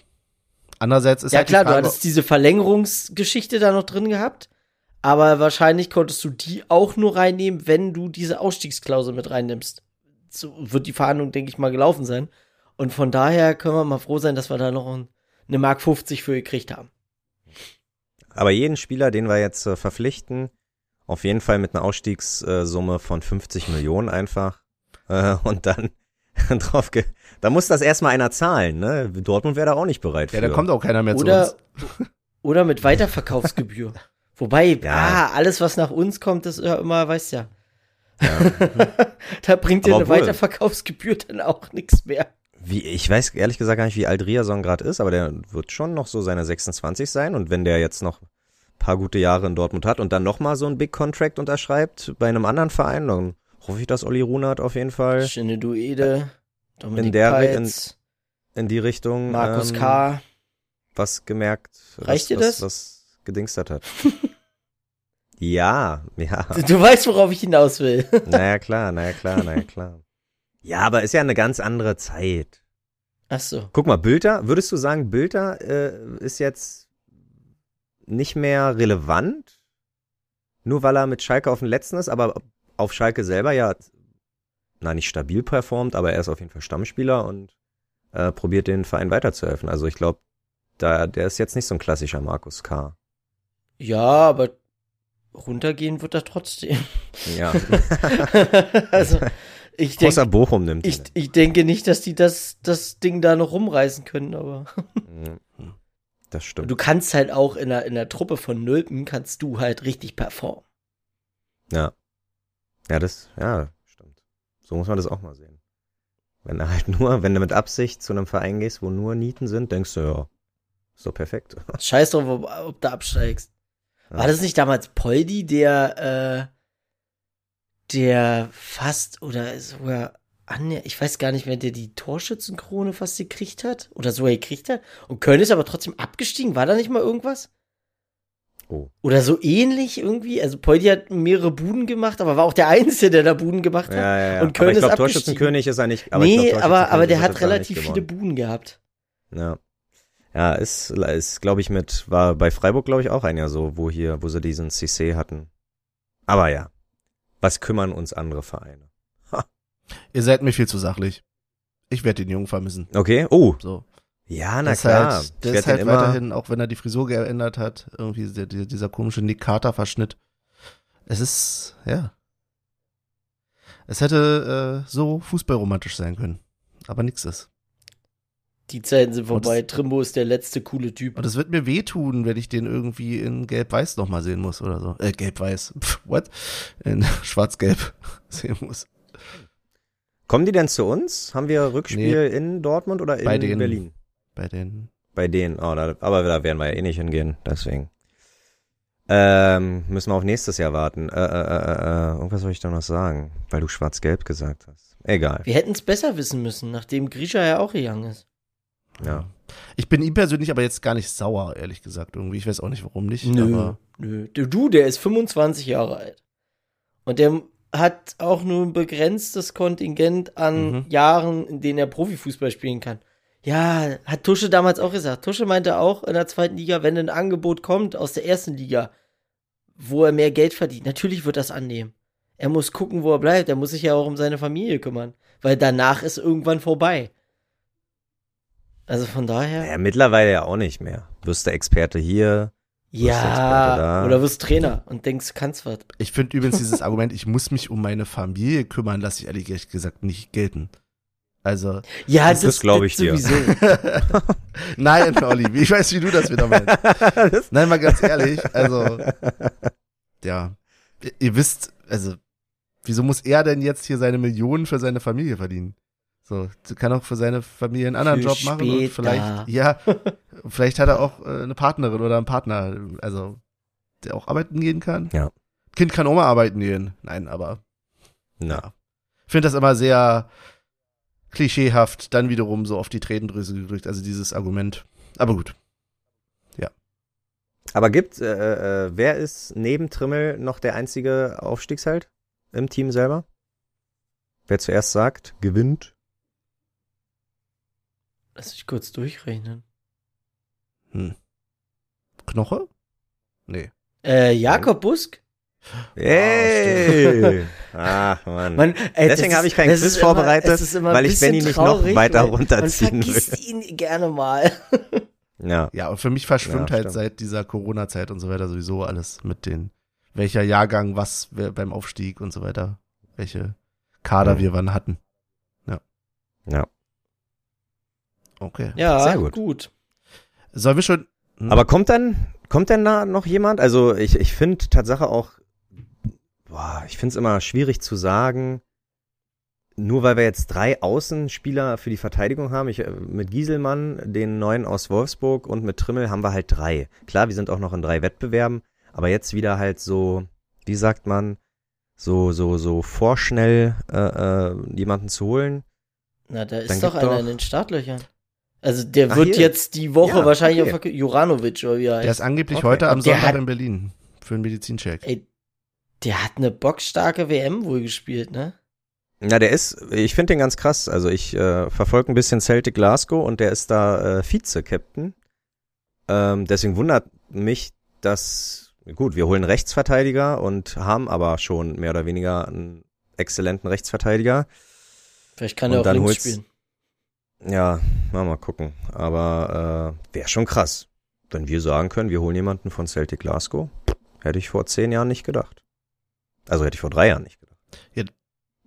Andererseits ist Ja halt klar, du Frage, hattest diese Verlängerungsgeschichte da noch drin gehabt, aber wahrscheinlich konntest du die auch nur reinnehmen, wenn du diese Ausstiegsklausel mit reinnimmst. So wird die Verhandlung, denke ich mal, gelaufen sein. Und von daher können wir mal froh sein, dass wir da noch ein, eine Mark 50 für gekriegt haben. Aber jeden Spieler, den wir jetzt äh, verpflichten, auf jeden Fall mit einer Ausstiegssumme von 50 Millionen einfach. Äh, und dann drauf ge da muss das erstmal einer zahlen, ne? Dortmund wäre da auch nicht bereit ja, für. da kommt auch keiner mehr Oder, zu uns. oder mit Weiterverkaufsgebühr. Wobei, Ja. ah, alles, was nach uns kommt, ist ja immer, weißt ja. da bringt dir eine obwohl- Weiterverkaufsgebühr dann auch nichts mehr. Wie, ich weiß ehrlich gesagt gar nicht, wie alt Riason gerade ist, aber der wird schon noch so seine 26 sein. Und wenn der jetzt noch ein paar gute Jahre in Dortmund hat und dann nochmal so ein Big Contract unterschreibt bei einem anderen Verein, dann hoffe ich, dass Olli Runert auf jeden Fall Schöne Duede, Dominik In der- Peitz, in die Richtung Markus ähm, K. was gemerkt, Reicht was, dir was, das? was gedingstert hat. ja, ja. Du, du weißt, worauf ich hinaus will. Naja, klar, naja, klar, naja, klar. Ja, aber ist ja eine ganz andere Zeit. Ach so. Guck mal, Bülter, würdest du sagen, Bülter äh, ist jetzt nicht mehr relevant? Nur weil er mit Schalke auf dem letzten ist, aber auf Schalke selber ja, na nicht stabil performt, aber er ist auf jeden Fall Stammspieler und äh, probiert den Verein weiterzuhelfen. Also ich glaube, da, der ist jetzt nicht so ein klassischer Markus K. Ja, aber runtergehen wird er trotzdem. Ja. also, ich Außer denke, Bochum nimmt ich, ich denke nicht, dass die das, das Ding da noch rumreißen können, aber. Das stimmt. du kannst halt auch in der, in der Truppe von Nulpen kannst du halt richtig performen. Ja. Ja, das, ja, stimmt. So muss man das auch mal sehen. Wenn du halt nur, wenn du mit Absicht zu einem Verein gehst, wo nur Nieten sind, denkst du, ja, ist doch perfekt. Scheiß drauf, ob, ob du absteigst. War das nicht damals Poldi, der, äh, der fast oder sogar an, ich weiß gar nicht mehr, der die Torschützenkrone fast gekriegt hat oder sogar gekriegt hat und Köln ist aber trotzdem abgestiegen. War da nicht mal irgendwas? Oh. Oder so ähnlich irgendwie. Also Poldi hat mehrere Buden gemacht, aber war auch der Einzige, der da Buden gemacht hat. Ja, ja, ja. Und Köln aber ich ist glaube, abgestiegen. Torschützenkönig ist er nicht. Aber nee, glaub, aber, aber der hat relativ viele. Buden gehabt. Ja. Ja, ist, ist glaube ich, mit, war bei Freiburg, glaube ich, auch ein Jahr so, wo hier, wo sie diesen CC hatten. Aber ja. Was kümmern uns andere Vereine? Ihr seid mir viel zu sachlich. Ich werde den Jungen vermissen. Okay. Oh. So. Ja, na ist klar. Halt, Ich der ist halt immer- weiterhin, auch wenn er die Frisur geändert hat, irgendwie der, der, dieser komische Nick Carter Verschnitt. Es ist, ja. Es hätte äh, so fußballromantisch sein können. Aber nix ist. Die Zeiten sind vorbei. Trimbo ist der letzte coole Typ. Und es wird mir wehtun, wenn ich den irgendwie in Gelb-Weiß nochmal sehen muss oder so. Äh, Gelb-Weiß. What? In Schwarz-Gelb sehen muss. Kommen die denn zu uns? Haben wir Rückspiel in Dortmund oder in Bei denen. Berlin? Bei den. Bei denen. Oh, da, aber da werden wir ja eh nicht hingehen, deswegen. Ähm, müssen wir auf nächstes Jahr warten. Äh, äh, äh, äh, irgendwas soll ich da noch sagen, weil du schwarz-gelb gesagt hast. Egal. Wir hätten es besser wissen müssen, nachdem Grisha ja auch gegangen ist. Ja. Ich bin ihm persönlich aber jetzt gar nicht sauer, ehrlich gesagt. Irgendwie. Ich weiß auch nicht, warum nicht. Nö, nö. Du, du, der ist 25 Jahre alt. Und der hat auch nur ein begrenztes Kontingent an Mhm. Jahren, in denen er Profifußball spielen kann. Ja, hat Tusche damals auch gesagt. Tusche meinte auch in der zweiten Liga, wenn ein Angebot kommt aus der ersten Liga, wo er mehr Geld verdient, natürlich wird das annehmen. Er muss gucken, wo er bleibt. Er muss sich ja auch um seine Familie kümmern. Weil danach ist irgendwann vorbei. Also von daher. Naja, mittlerweile ja auch nicht mehr. Wirst du Experte hier. wirst du Experte Ja, da. oder wirst Trainer und denkst, du kannst was. ich finde übrigens dieses Argument, ich muss mich um meine Familie kümmern, lasse ich ehrlich gesagt nicht gelten. Also, Ja, Das- das glaub ich dir. sowieso. nein, Olli, ich weiß, wie du das wieder meinst. Nein, mal ganz ehrlich, also, ja, ihr- ihr wisst, also, wieso muss er denn jetzt hier seine Millionen für seine Familie verdienen? So, kann auch für seine Familie einen anderen Für Job machen und später. vielleicht, ja, vielleicht hat er auch äh, eine Partnerin oder einen Partner, also, der auch arbeiten gehen kann. Ja. Kind kann auch mal arbeiten gehen. Nein, aber Na. ich finde das immer sehr klischeehaft, dann wiederum so auf die Tränendrüse gedrückt, also dieses Argument. Aber gut. Aber gibt, äh, äh, wer ist neben Trimmel noch der einzige Aufstiegsheld im Team selber? Wer zuerst sagt, gewinnt. Lass mich kurz durchrechnen. Hm. Knoche? Nee. Äh, Jakob Busk? Hey! Ach, Mann. Man, ey, Deswegen habe ich ist- kein das Quiz immer- vorbereitet, weil ich Benny nicht noch weiter runterziehen will. ihn gerne mal. Ja. Ja, und für mich verschwimmt Ja, halt seit dieser Corona-Zeit und so weiter sowieso alles mit den, welcher Jahrgang was wer beim Aufstieg und so weiter, welche Kader Mhm. wir wann hatten. Ja. Okay. Ja, Sehr gut. gut. Sollen wir schon. Hm? Aber kommt dann, kommt denn da noch jemand? Also ich, ich finde Tatsache auch, boah, ich finde es immer schwierig zu sagen, nur weil wir jetzt drei Außenspieler für die Verteidigung haben, ich, mit Gieselmann, den neuen aus Wolfsburg und mit Trimmel haben wir halt drei. Klar, wir sind auch noch in drei Wettbewerben, aber jetzt wieder halt so, wie sagt man, so, so, so vorschnell äh, äh, jemanden zu holen. Na, da ist doch gib einer doch- in den Startlöchern. Also der Ach, wird hier. jetzt die Woche Ja, wahrscheinlich okay. auf Juranovic oder wie er heißt. Der ist angeblich Okay. heute am Sonntag hat- in Berlin für einen Medizincheck. Ey, der hat eine bockstarke WM wohl gespielt, ne? Na, der ist, ich finde den ganz krass. Also ich äh, verfolge ein bisschen Celtic Glasgow und der ist da äh, Vize-Captain. Ähm, deswegen wundert mich, dass, gut, wir holen Rechtsverteidiger und haben aber schon mehr oder weniger einen exzellenten Rechtsverteidiger. Vielleicht kann er auch dann links spielen. Ja, mal mal gucken. Aber äh, wäre schon krass. Wenn wir sagen können, wir holen jemanden von Celtic Glasgow, hätte ich vor zehn Jahren nicht gedacht. Also hätte ich vor drei Jahren nicht gedacht. Ja.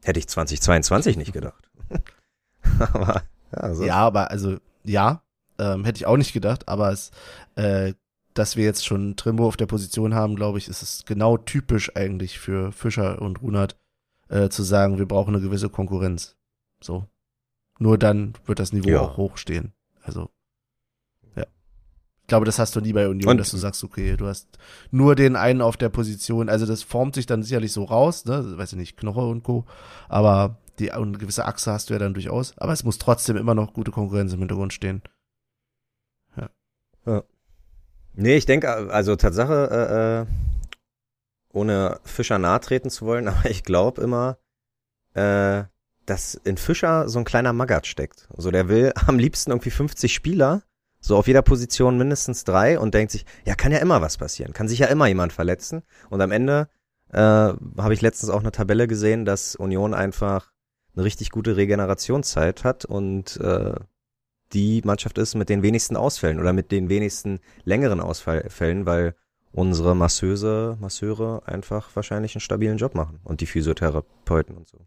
Hätte ich 2022 nicht gedacht. aber ja, so. Ja, aber also, ja, ähm, hätte ich auch nicht gedacht, aber es, äh, dass wir jetzt schon Trimbo auf der Position haben, glaube ich, ist es genau typisch eigentlich für Fischer und Runert, äh, zu sagen, wir brauchen eine gewisse Konkurrenz. So. Nur dann wird das Niveau Ja. auch hochstehen. Also, ja. Ich glaube, das hast du nie bei Union, Und- dass du sagst, okay, du hast nur den einen auf der Position. Also, das formt sich dann sicherlich so raus, ne, weiß ich nicht, Knoche und Co. Aber die, eine gewisse Achse hast du ja dann durchaus. Aber es muss trotzdem immer noch gute Konkurrenz im Hintergrund stehen. Nee, ich denke, also Tatsache, äh, äh, ohne Fischer nahe treten zu wollen, aber ich glaube immer, äh, dass in Fischer so ein kleiner Magath steckt. So, der will am liebsten irgendwie 50 Spieler, so auf jeder Position mindestens drei und denkt sich, ja, kann ja immer was passieren, kann sich ja immer jemand verletzen. Und am Ende äh, habe ich letztens auch eine Tabelle gesehen, dass Union einfach eine richtig gute Regenerationszeit hat und äh, die Mannschaft ist mit den wenigsten Ausfällen oder mit den wenigsten längeren Ausfällen, weil unsere Masseuse, Masseure einfach wahrscheinlich einen stabilen Job machen und die Physiotherapeuten und so.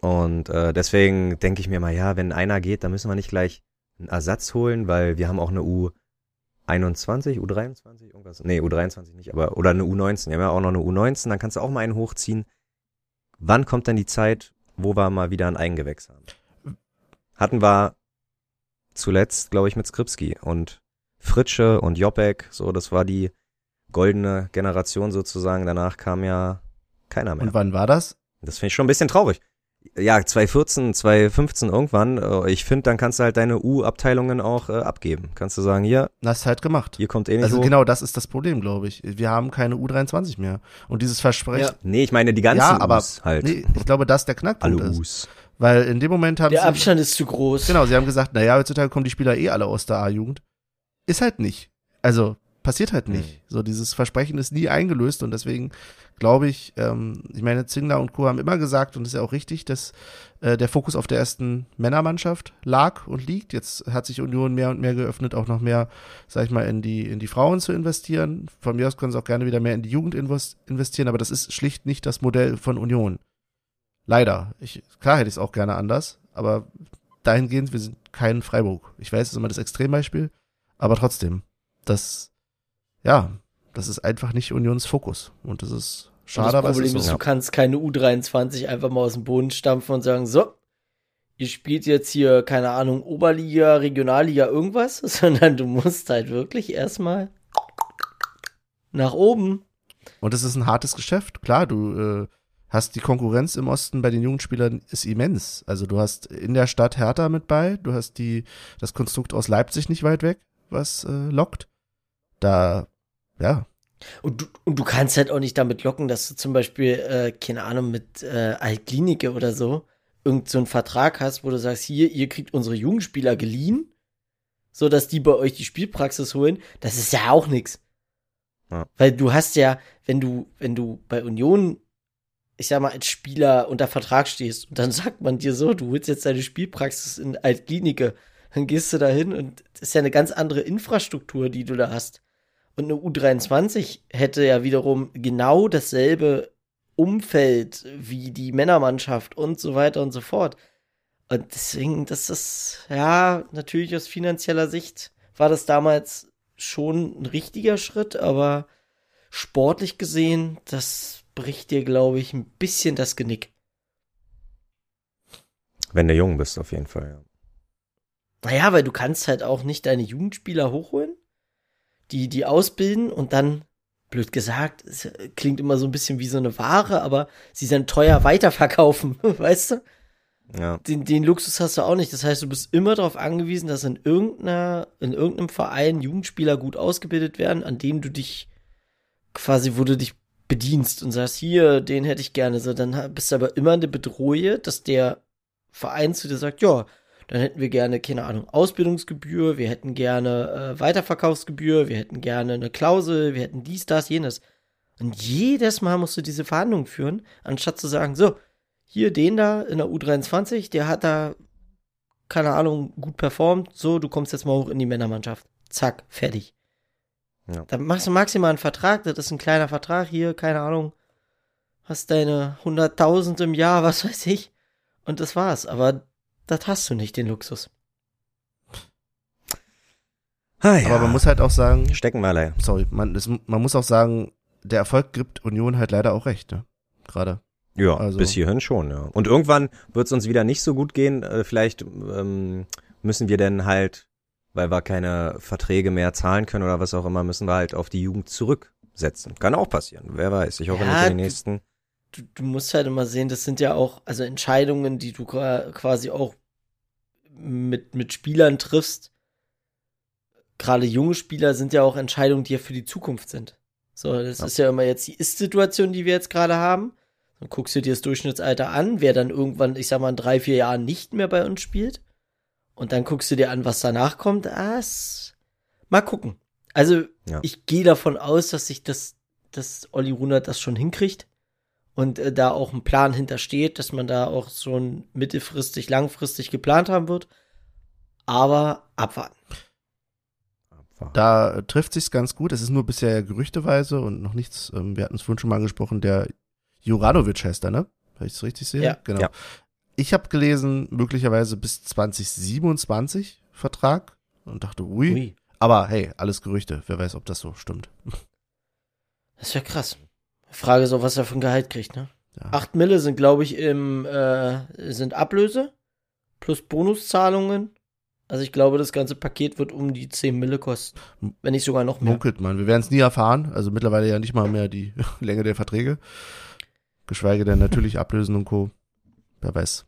Und äh, deswegen denke ich mir mal, ja, wenn einer geht, dann müssen wir nicht gleich einen Ersatz holen, weil wir haben auch eine U21, U23, irgendwas. Nee, U23 nicht, aber oder eine U19. Wir haben ja auch noch eine U19, dann kannst du auch mal einen hochziehen. Wann kommt denn die Zeit, wo wir mal wieder ein Eigengewächs haben? Hatten wir zuletzt, glaube ich, mit Skripski und Fritsche und Jopek, so, das war die goldene Generation sozusagen. Danach kam ja keiner mehr. Und wann war das? Das finde ich schon ein bisschen traurig. Ja, 2014, 2015 irgendwann. äh, Ich finde, dann kannst du halt deine U-Abteilungen auch äh, abgeben. Kannst du sagen, hier, Das ist halt gemacht. hier kommt eh nicht Also hoch. genau, das ist das Problem, glaube ich. Wir haben keine U23 mehr. Und dieses Versprechen, Ja. Nee, ich meine die ganzen Ja, aber U's halt. nee, ich glaube, das der Alle Knackpunkt ist. U's. Weil in dem Moment haben Der sie, Abstand ist zu groß. genau, sie haben gesagt, naja, heutzutage kommen die Spieler eh alle aus der A-Jugend. Ist halt nicht. Also, passiert halt nicht. Hm. So, dieses Versprechen ist nie eingelöst und deswegen glaube ich, ähm, ich meine, Zingler und Co. haben immer gesagt, und das ist ja auch richtig, dass äh, der Fokus auf der ersten Männermannschaft lag und liegt. Jetzt hat sich Union mehr und mehr geöffnet, auch noch mehr, sag ich mal, in die, in die Frauen zu investieren. Von mir aus können sie auch gerne wieder mehr in die Jugend invest- investieren, aber das ist schlicht nicht das Modell von Union. Leider. Ich, klar hätte ich es auch gerne anders, aber dahingehend, wir sind kein Freiburg. Ich weiß, es ist immer das Extrembeispiel, aber trotzdem, das, ja, das ist einfach nicht Unions Fokus. Und das ist schade, das Problem ist ist, so. du kannst keine U23 einfach mal aus dem Boden stampfen und sagen, so, ihr spielt jetzt hier, keine Ahnung, Oberliga, Regionalliga, irgendwas, sondern du musst halt wirklich erstmal nach oben. Und es ist ein hartes Geschäft. Klar, du äh, hast die Konkurrenz im Osten bei den Jugendspielern ist immens. Also du hast in der Stadt Hertha mit bei, du hast die das Konstrukt aus Leipzig nicht weit weg, was äh, lockt. da, ja. Und du, und du kannst halt auch nicht damit locken, dass du zum Beispiel, äh, keine Ahnung, mit äh, Altklinike oder so irgend so einen Vertrag hast, wo du sagst, hier, ihr kriegt unsere Jugendspieler geliehen, so dass die bei euch die Spielpraxis holen. Das ist ja auch nix. Ja. Weil du hast ja, wenn du, wenn du bei Union, ich sag mal, als Spieler unter Vertrag stehst und dann sagt man dir so, du holst jetzt deine Spielpraxis in Altklinike, dann gehst du da hin und das ist ja eine ganz andere Infrastruktur, die du da hast. Und eine U23 hätte ja wiederum genau dasselbe Umfeld wie die Männermannschaft und so weiter und so fort. Und deswegen, das ist, ja, natürlich aus finanzieller Sicht war das damals schon ein richtiger Schritt, aber sportlich gesehen, das bricht dir, glaube ich, ein bisschen das Genick. Wenn du jung bist, auf jeden Fall, ja. Naja, weil du kannst halt auch nicht deine Jugendspieler hochholen, die, die ausbilden und dann, blöd gesagt, es klingt immer so ein bisschen wie so eine Ware, aber sie dann teuer weiterverkaufen, weißt du? Ja. Den, den Luxus hast du auch nicht. Das heißt, du bist immer darauf angewiesen, dass in irgendeiner, in irgendeinem Verein Jugendspieler gut ausgebildet werden, an dem du dich quasi, wo du dich bedienst und sagst, hier, den hätte ich gerne. So, dann bist du aber immer eine Bedrohung, dass der Verein zu dir sagt, ja, dann hätten wir gerne, keine Ahnung, Ausbildungsgebühr, wir hätten gerne äh, Weiterverkaufsgebühr, wir hätten gerne eine Klausel, wir hätten dies, das, jenes. Und jedes Mal musst du diese Verhandlungen führen, anstatt zu sagen, so, hier den da in der U23, der hat da, keine Ahnung, gut performt, so, du kommst jetzt mal hoch in die Männermannschaft. Zack, fertig. Ja. Dann machst du maximal einen Vertrag, das ist ein kleiner Vertrag hier, keine Ahnung, hast deine 100.000 im Jahr, was weiß ich, und das war's. Aber das hast du nicht, den Luxus. Ah, ja. Aber man muss halt auch sagen, Stecken wir leider. sorry, man, das, man muss auch sagen, der Erfolg gibt Union halt leider auch recht, ne? Gerade. Ja, Also- bis hierhin schon, ja. Und irgendwann wird es uns wieder nicht so gut gehen. Äh, vielleicht ähm, müssen wir dann halt, weil wir keine Verträge mehr zahlen können oder was auch immer, müssen wir halt auf die Jugend zurücksetzen. Kann auch passieren. Wer weiß. Ich hoffe Ja, nicht in den du- nächsten. Du, du musst halt immer sehen, das sind ja auch, also Entscheidungen, die du qua- quasi auch mit, mit Spielern triffst. Gerade junge Spieler sind ja auch Entscheidungen, die ja für die Zukunft sind. So, das Ja. ist ja immer jetzt die Ist-Situation, die wir jetzt gerade haben. Dann guckst du dir das Durchschnittsalter an, wer dann irgendwann, ich sag mal, in drei, vier Jahren nicht mehr bei uns spielt. Und dann guckst du dir an, was danach kommt. Ah, mal gucken. Also, Ja. ich gehe davon aus, dass sich das, dass Olli Runert das schon hinkriegt und äh, da auch ein Plan hintersteht, dass man da auch schon mittelfristig, langfristig geplant haben wird. Aber abwarten. Da äh, trifft sich's ganz gut. Es ist nur bisher gerüchteweise und noch nichts. Ähm, wir hatten es vorhin schon mal angesprochen. Der Juranovic heißt er, ne? Wenn ich es richtig sehe. Ja. Genau. Ja. Ich habe gelesen, möglicherweise bis 2027 Vertrag und dachte, ui. Ui, Aber hey, alles Gerüchte. Wer weiß, ob das so stimmt. das ist ja krass. Frage ist auch, was er für ein Gehalt kriegt, ne? Ja. Acht Mille sind, glaube ich, im, äh, sind Ablöse plus Bonuszahlungen. Also ich glaube, das ganze Paket wird um die 10 Mille kosten. Wenn nicht sogar noch mehr. Munkelt man. Wir werden es nie erfahren. Also mittlerweile ja nicht mal mehr die Länge der Verträge. Geschweige denn natürlich Ablösen und Co. Wer weiß.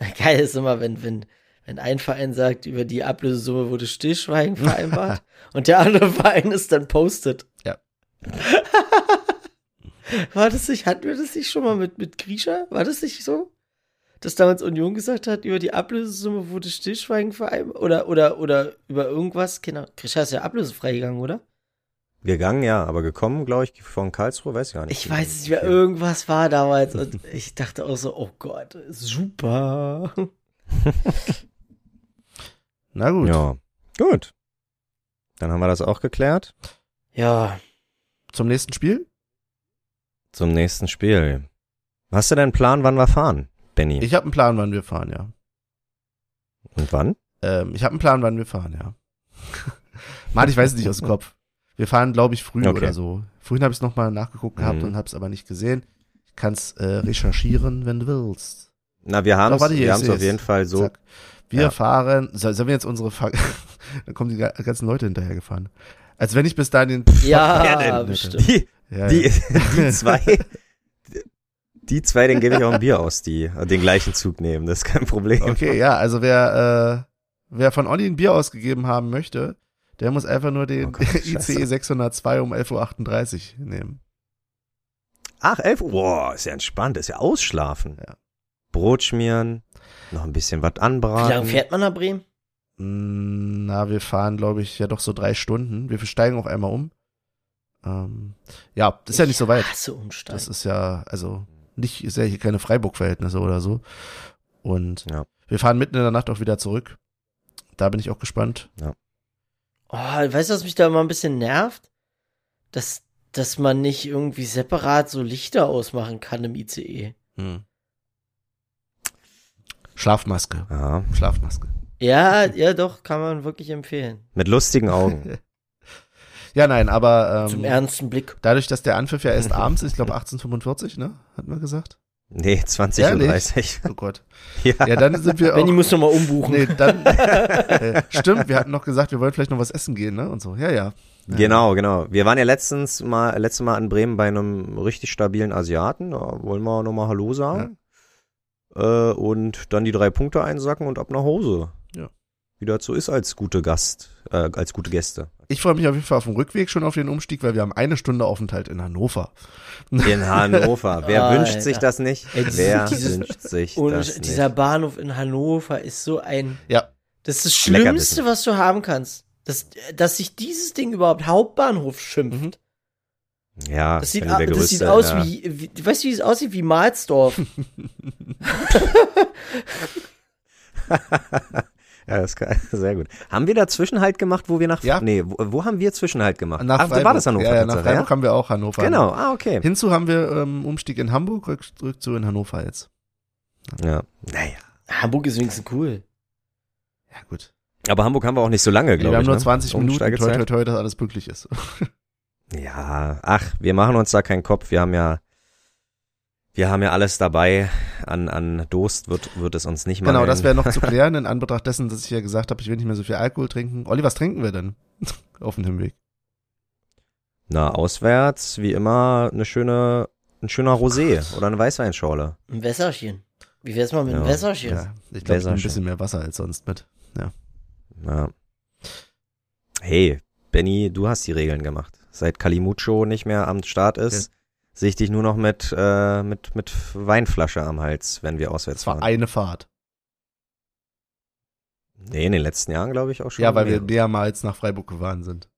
Geil ist immer, wenn, wenn, wenn ein Verein sagt, über die Ablösesumme wurde Stillschweigen vereinbart und der andere Verein ist dann postet. War das nicht, hatten wir das nicht schon mal mit, mit Grisha? War das nicht so? Dass damals Union gesagt hat, über die Ablösesumme wurde Stillschweigen vereinbart? Oder, oder, oder über irgendwas? Genau. Grisha ist ja ablösefrei gegangen, oder? Gegangen, ja, aber gekommen, glaube ich, von Karlsruhe, weiß ich gar nicht. Ich weiß nicht mehr, irgendwas war damals und ich dachte auch so, oh Gott, super. Na gut. Ja, gut. Dann haben wir das auch geklärt. Ja, Zum nächsten Spiel? Zum nächsten Spiel. Hast du denn einen Plan, wann wir fahren, Benny? Ich habe einen Plan, wann wir fahren, ja. Und wann? Ähm, ich habe einen Plan, wann wir fahren, ja. Mann, ich weiß es nicht aus dem Kopf. Wir fahren, glaube ich, früh Okay. oder so. Vorhin habe ich es nochmal nachgeguckt gehabt Mhm. und habe es aber nicht gesehen. Ich kann es äh, recherchieren, wenn du willst. Na, wir haben es wir seh's. auf jeden Fall so. Zack. Wir Ja. fahren, soll, sollen wir jetzt unsere Fa Dann kommen die ga- ganzen Leute hinterher gefahren. Als wenn ich bis dahin den ja, bestimmt. Die, ja, die, ja. die zwei, die zwei, denen gebe ich auch ein Bier aus, die den gleichen Zug nehmen. Das ist kein Problem. Okay, ja, also wer, äh, wer von Olli ein Bier ausgegeben haben möchte, Der muss einfach nur den Oh Gott, ICE scheiße. 602 um 11.38 Uhr nehmen. Ach, 11 Uhr. Boah, ist ja entspannt, ist ja ausschlafen. Ja. Brot schmieren, noch ein bisschen was Wie anbraten. lange fährt man nach Bremen? Na, wir fahren, glaube ich, ja doch so drei Stunden. Wir steigen auch einmal um. Ähm, ja, das ist ja nicht so weit. Ich hasse Umsteigen. Das ist ja, also nicht, ist ja hier keine Freiburg-Verhältnisse oder so. Und Ja. wir fahren mitten in der Nacht auch wieder zurück. Da bin ich auch gespannt. Oh, weißt du, was mich da immer ein bisschen nervt? Dass, dass man nicht irgendwie separat so Lichter ausmachen kann im ICE. Hm. Schlafmaske. Ja, Schlafmaske. Ja, ja, doch, kann man wirklich empfehlen. mit lustigen Augen. Ja, nein, aber Zum ähm, ernsten Blick. dadurch, dass der Anpfiff ja erst abends ist, ich glaube 1845, ne? Hatten wir gesagt? Nee, 20.30 Ehrlich? Uhr. Oh Gott. Ja. Ja, dann sind wir auch. Benny muss nochmal umbuchen. Nee, dann. äh, stimmt, wir hatten noch gesagt, wir wollen vielleicht noch was essen gehen, ne? Und so. Ja, ja. Ja. Genau, genau. Wir waren ja letztens mal, letztes Mal in Bremen bei einem richtig stabilen Asiaten. Da wollen wir nochmal Hallo sagen. Äh, und dann die drei Punkte einsacken und ab nach Hause. Wie das so ist als gute Gast, äh, als gute Gäste. Ich freue mich auf jeden Fall auf den Rückweg schon auf den Umstieg, weil wir haben eine Stunde Aufenthalt in Hannover. In Hannover. Wer Alter. wünscht sich das nicht? Ey, dieses- Wer dieses- wünscht sich Und das dieser nicht? Bahnhof in Hannover ist so ein. Ja. Das ist das. Schlimmste, was du haben kannst. Das, dass sich dieses Ding überhaupt Hauptbahnhof schimpft. Ja, Das sieht, der das größte, sieht aus ja. wie, wie. Weißt du, wie es aussieht? Wie Mahlsdorf. Ja, das kann, sehr gut. Haben wir da Zwischenhalt gemacht, wo wir nach, Ja. nee, wo, wo haben wir Zwischenhalt gemacht? Nach Ach, war das Hannover? Ja, ja, nach Freiburg haben wir auch Hannover. Genau, ah, okay. Hinzu haben wir ähm, Umstieg in Hamburg, rück, zu in Hannover jetzt. Ja, naja. Hamburg ist wenigstens cool. Ja, gut. Aber Hamburg haben wir auch nicht so lange, wir glaube haben ich. nur ne? 20 Minuten, toi, toi, toi, dass alles pünktlich ist. Ja, ach, wir machen uns da keinen Kopf. Wir haben ja, wir haben ja alles dabei. An, an Durst wird, wird es uns nicht mal. genau, das wäre noch zu klären, in Anbetracht dessen, dass ich ja gesagt habe, ich will nicht mehr so viel Alkohol trinken. Olli, was trinken wir denn auf dem Hinweg? Na, auswärts, wie immer, eine schöne, ein schöner Rosé oder eine Weißweinschorle. Ein Wässerchen. Wie wär's mal mit einem Ja. Wässerchen? Ja, ich glaube, ein bisschen mehr Wasser als sonst mit. Ja. Hey, Benny, du hast die Regeln gemacht. Seit Kalimucho nicht mehr am Start ist, sehe ich dich nur noch mit, äh, mit, mit Weinflasche am Hals, wenn wir auswärts war fahren. eine Fahrt. Nee, in den letzten Jahren glaube ich auch schon. Ja, weil wir mehr. mehrmals nach Freiburg gefahren sind.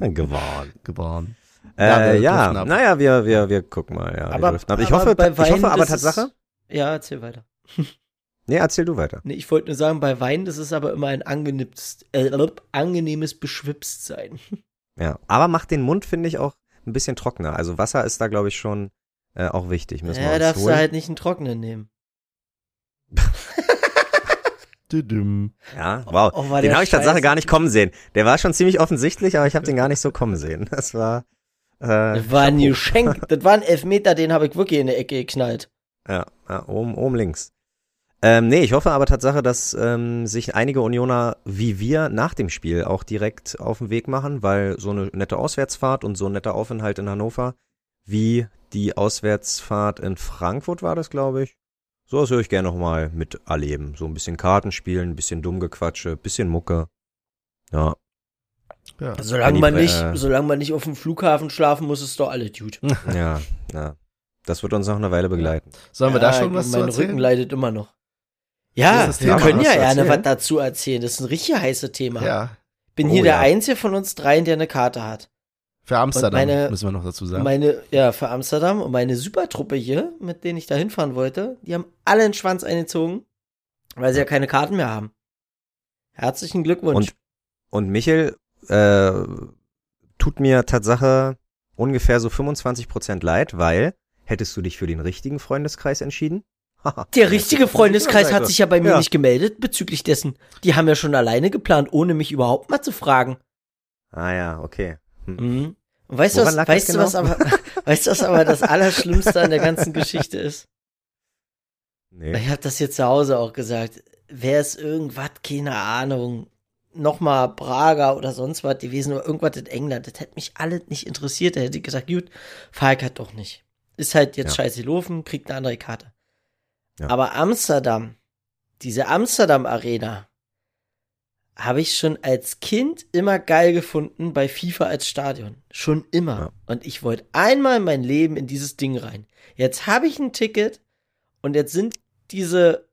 Gewarnt. Gefahren. Ja, Äh, wir ja, ab. naja, wir, wir, wir gucken mal. Ja, Aber- wir driften ab. Ich aber hoffe, bei ich Wein, hoffe aber das ist- Tatsache. Ja, erzähl weiter. Nee, erzähl du weiter. Nee, ich wollte nur sagen, bei Wein, das ist aber immer ein angenehmes, äh, angenehmes Beschwipstsein. Ja, aber macht den Mund, finde ich, auch ein bisschen trockener. Also Wasser ist da, glaube ich, schon äh, auch wichtig. Müssen wir Ja, uns darfst du holen. halt nicht einen trockenen nehmen. Ja, wow. Oh, den der habe ich Tatsache scheiße. gar nicht kommen sehen. Der war schon ziemlich offensichtlich, aber ich habe den gar nicht so kommen sehen. Das war. Äh, Das war ein Geschenk. Das war ein Elfmeter, den habe ich wirklich in die Ecke geknallt. Ja, ja oben, oben links. Ähm, nee, ich hoffe aber Tatsache, dass ähm, sich einige Unioner wie wir nach dem Spiel auch direkt auf den Weg machen, weil so eine nette Auswärtsfahrt und so ein netter Aufenthalt in Hannover, wie die Auswärtsfahrt in Frankfurt war das, glaube ich. So was höre ich gerne nochmal miterleben. So ein bisschen Karten spielen, ein bisschen Dummgequatsche, ein bisschen Mucke. Ja. Ja. Solange man nicht, äh, solange man nicht auf dem Flughafen schlafen muss, ist doch alles gut. Ja, ja. Das wird uns noch eine Weile begleiten. Sollen wir da schon was zu Mein erzählen? Rücken leidet immer noch. Ja, wir Thema, können ja gerne was dazu erzählen. Das ist ein richtig heißes Thema. Ja. Bin Oh hier der ja. Einzige von uns dreien, der eine Karte hat. Für Amsterdam meine- müssen wir noch dazu sagen. Meine, ja, für Amsterdam und meine Supertruppe hier, mit denen ich da hinfahren wollte, die haben alle einen Schwanz eingezogen, weil sie ja keine Karten mehr haben. Herzlichen Glückwunsch. Und, und Michel äh, tut mir Tatsache ungefähr so 25% leid, weil hättest du dich für den richtigen Freundeskreis entschieden? der richtige Freundeskreis hat sich ja bei mir Ja. nicht gemeldet bezüglich dessen. Die haben ja schon alleine geplant, ohne mich überhaupt mal zu fragen. Ah ja, okay. Mhm. Und weißt du, Woran was, weißt du, genau? was aber, weißt du, was aber das Allerschlimmste an der ganzen Geschichte ist? Nee. Ich habe das hier zu Hause auch gesagt. Wäre es irgendwas, keine Ahnung, nochmal Prager oder sonst was gewesen oder irgendwas in England, das hätte mich alles nicht interessiert. Da hätte ich gesagt, gut, ich halt doch nicht. Ist halt jetzt Ja. scheiße laufen, kriegt eine andere Karte. Ja. Aber Amsterdam, diese Amsterdam Arena, habe ich schon als Kind immer geil gefunden bei FIFA als Stadion. Schon immer. Ja. Und ich wollte einmal in mein Leben in dieses Ding rein. Jetzt habe ich ein Ticket und jetzt sind diese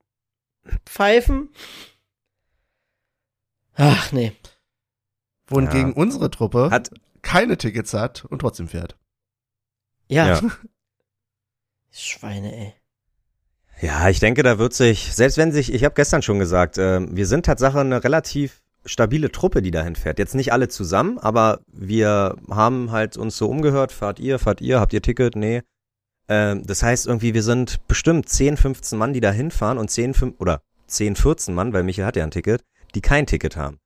Pfeifen. Ach nee. Wohingegen Ja. unsere Truppe Hat, keine Tickets hat und trotzdem fährt. Ja. Ja. Schweine, ey. Ja, ich denke, da wird sich, selbst wenn sich, ich habe gestern schon gesagt, äh, wir sind Tatsache eine relativ stabile Truppe, die dahin fährt. Jetzt nicht alle zusammen, aber wir haben halt uns so umgehört, fahrt ihr, fahrt ihr, habt ihr Ticket? Nee. Ähm, das heißt irgendwie, wir sind bestimmt 10, 15 Mann, die da hinfahren und 10, 5, oder 10, 14 Mann, weil Michael hat ja ein Ticket, die kein Ticket haben.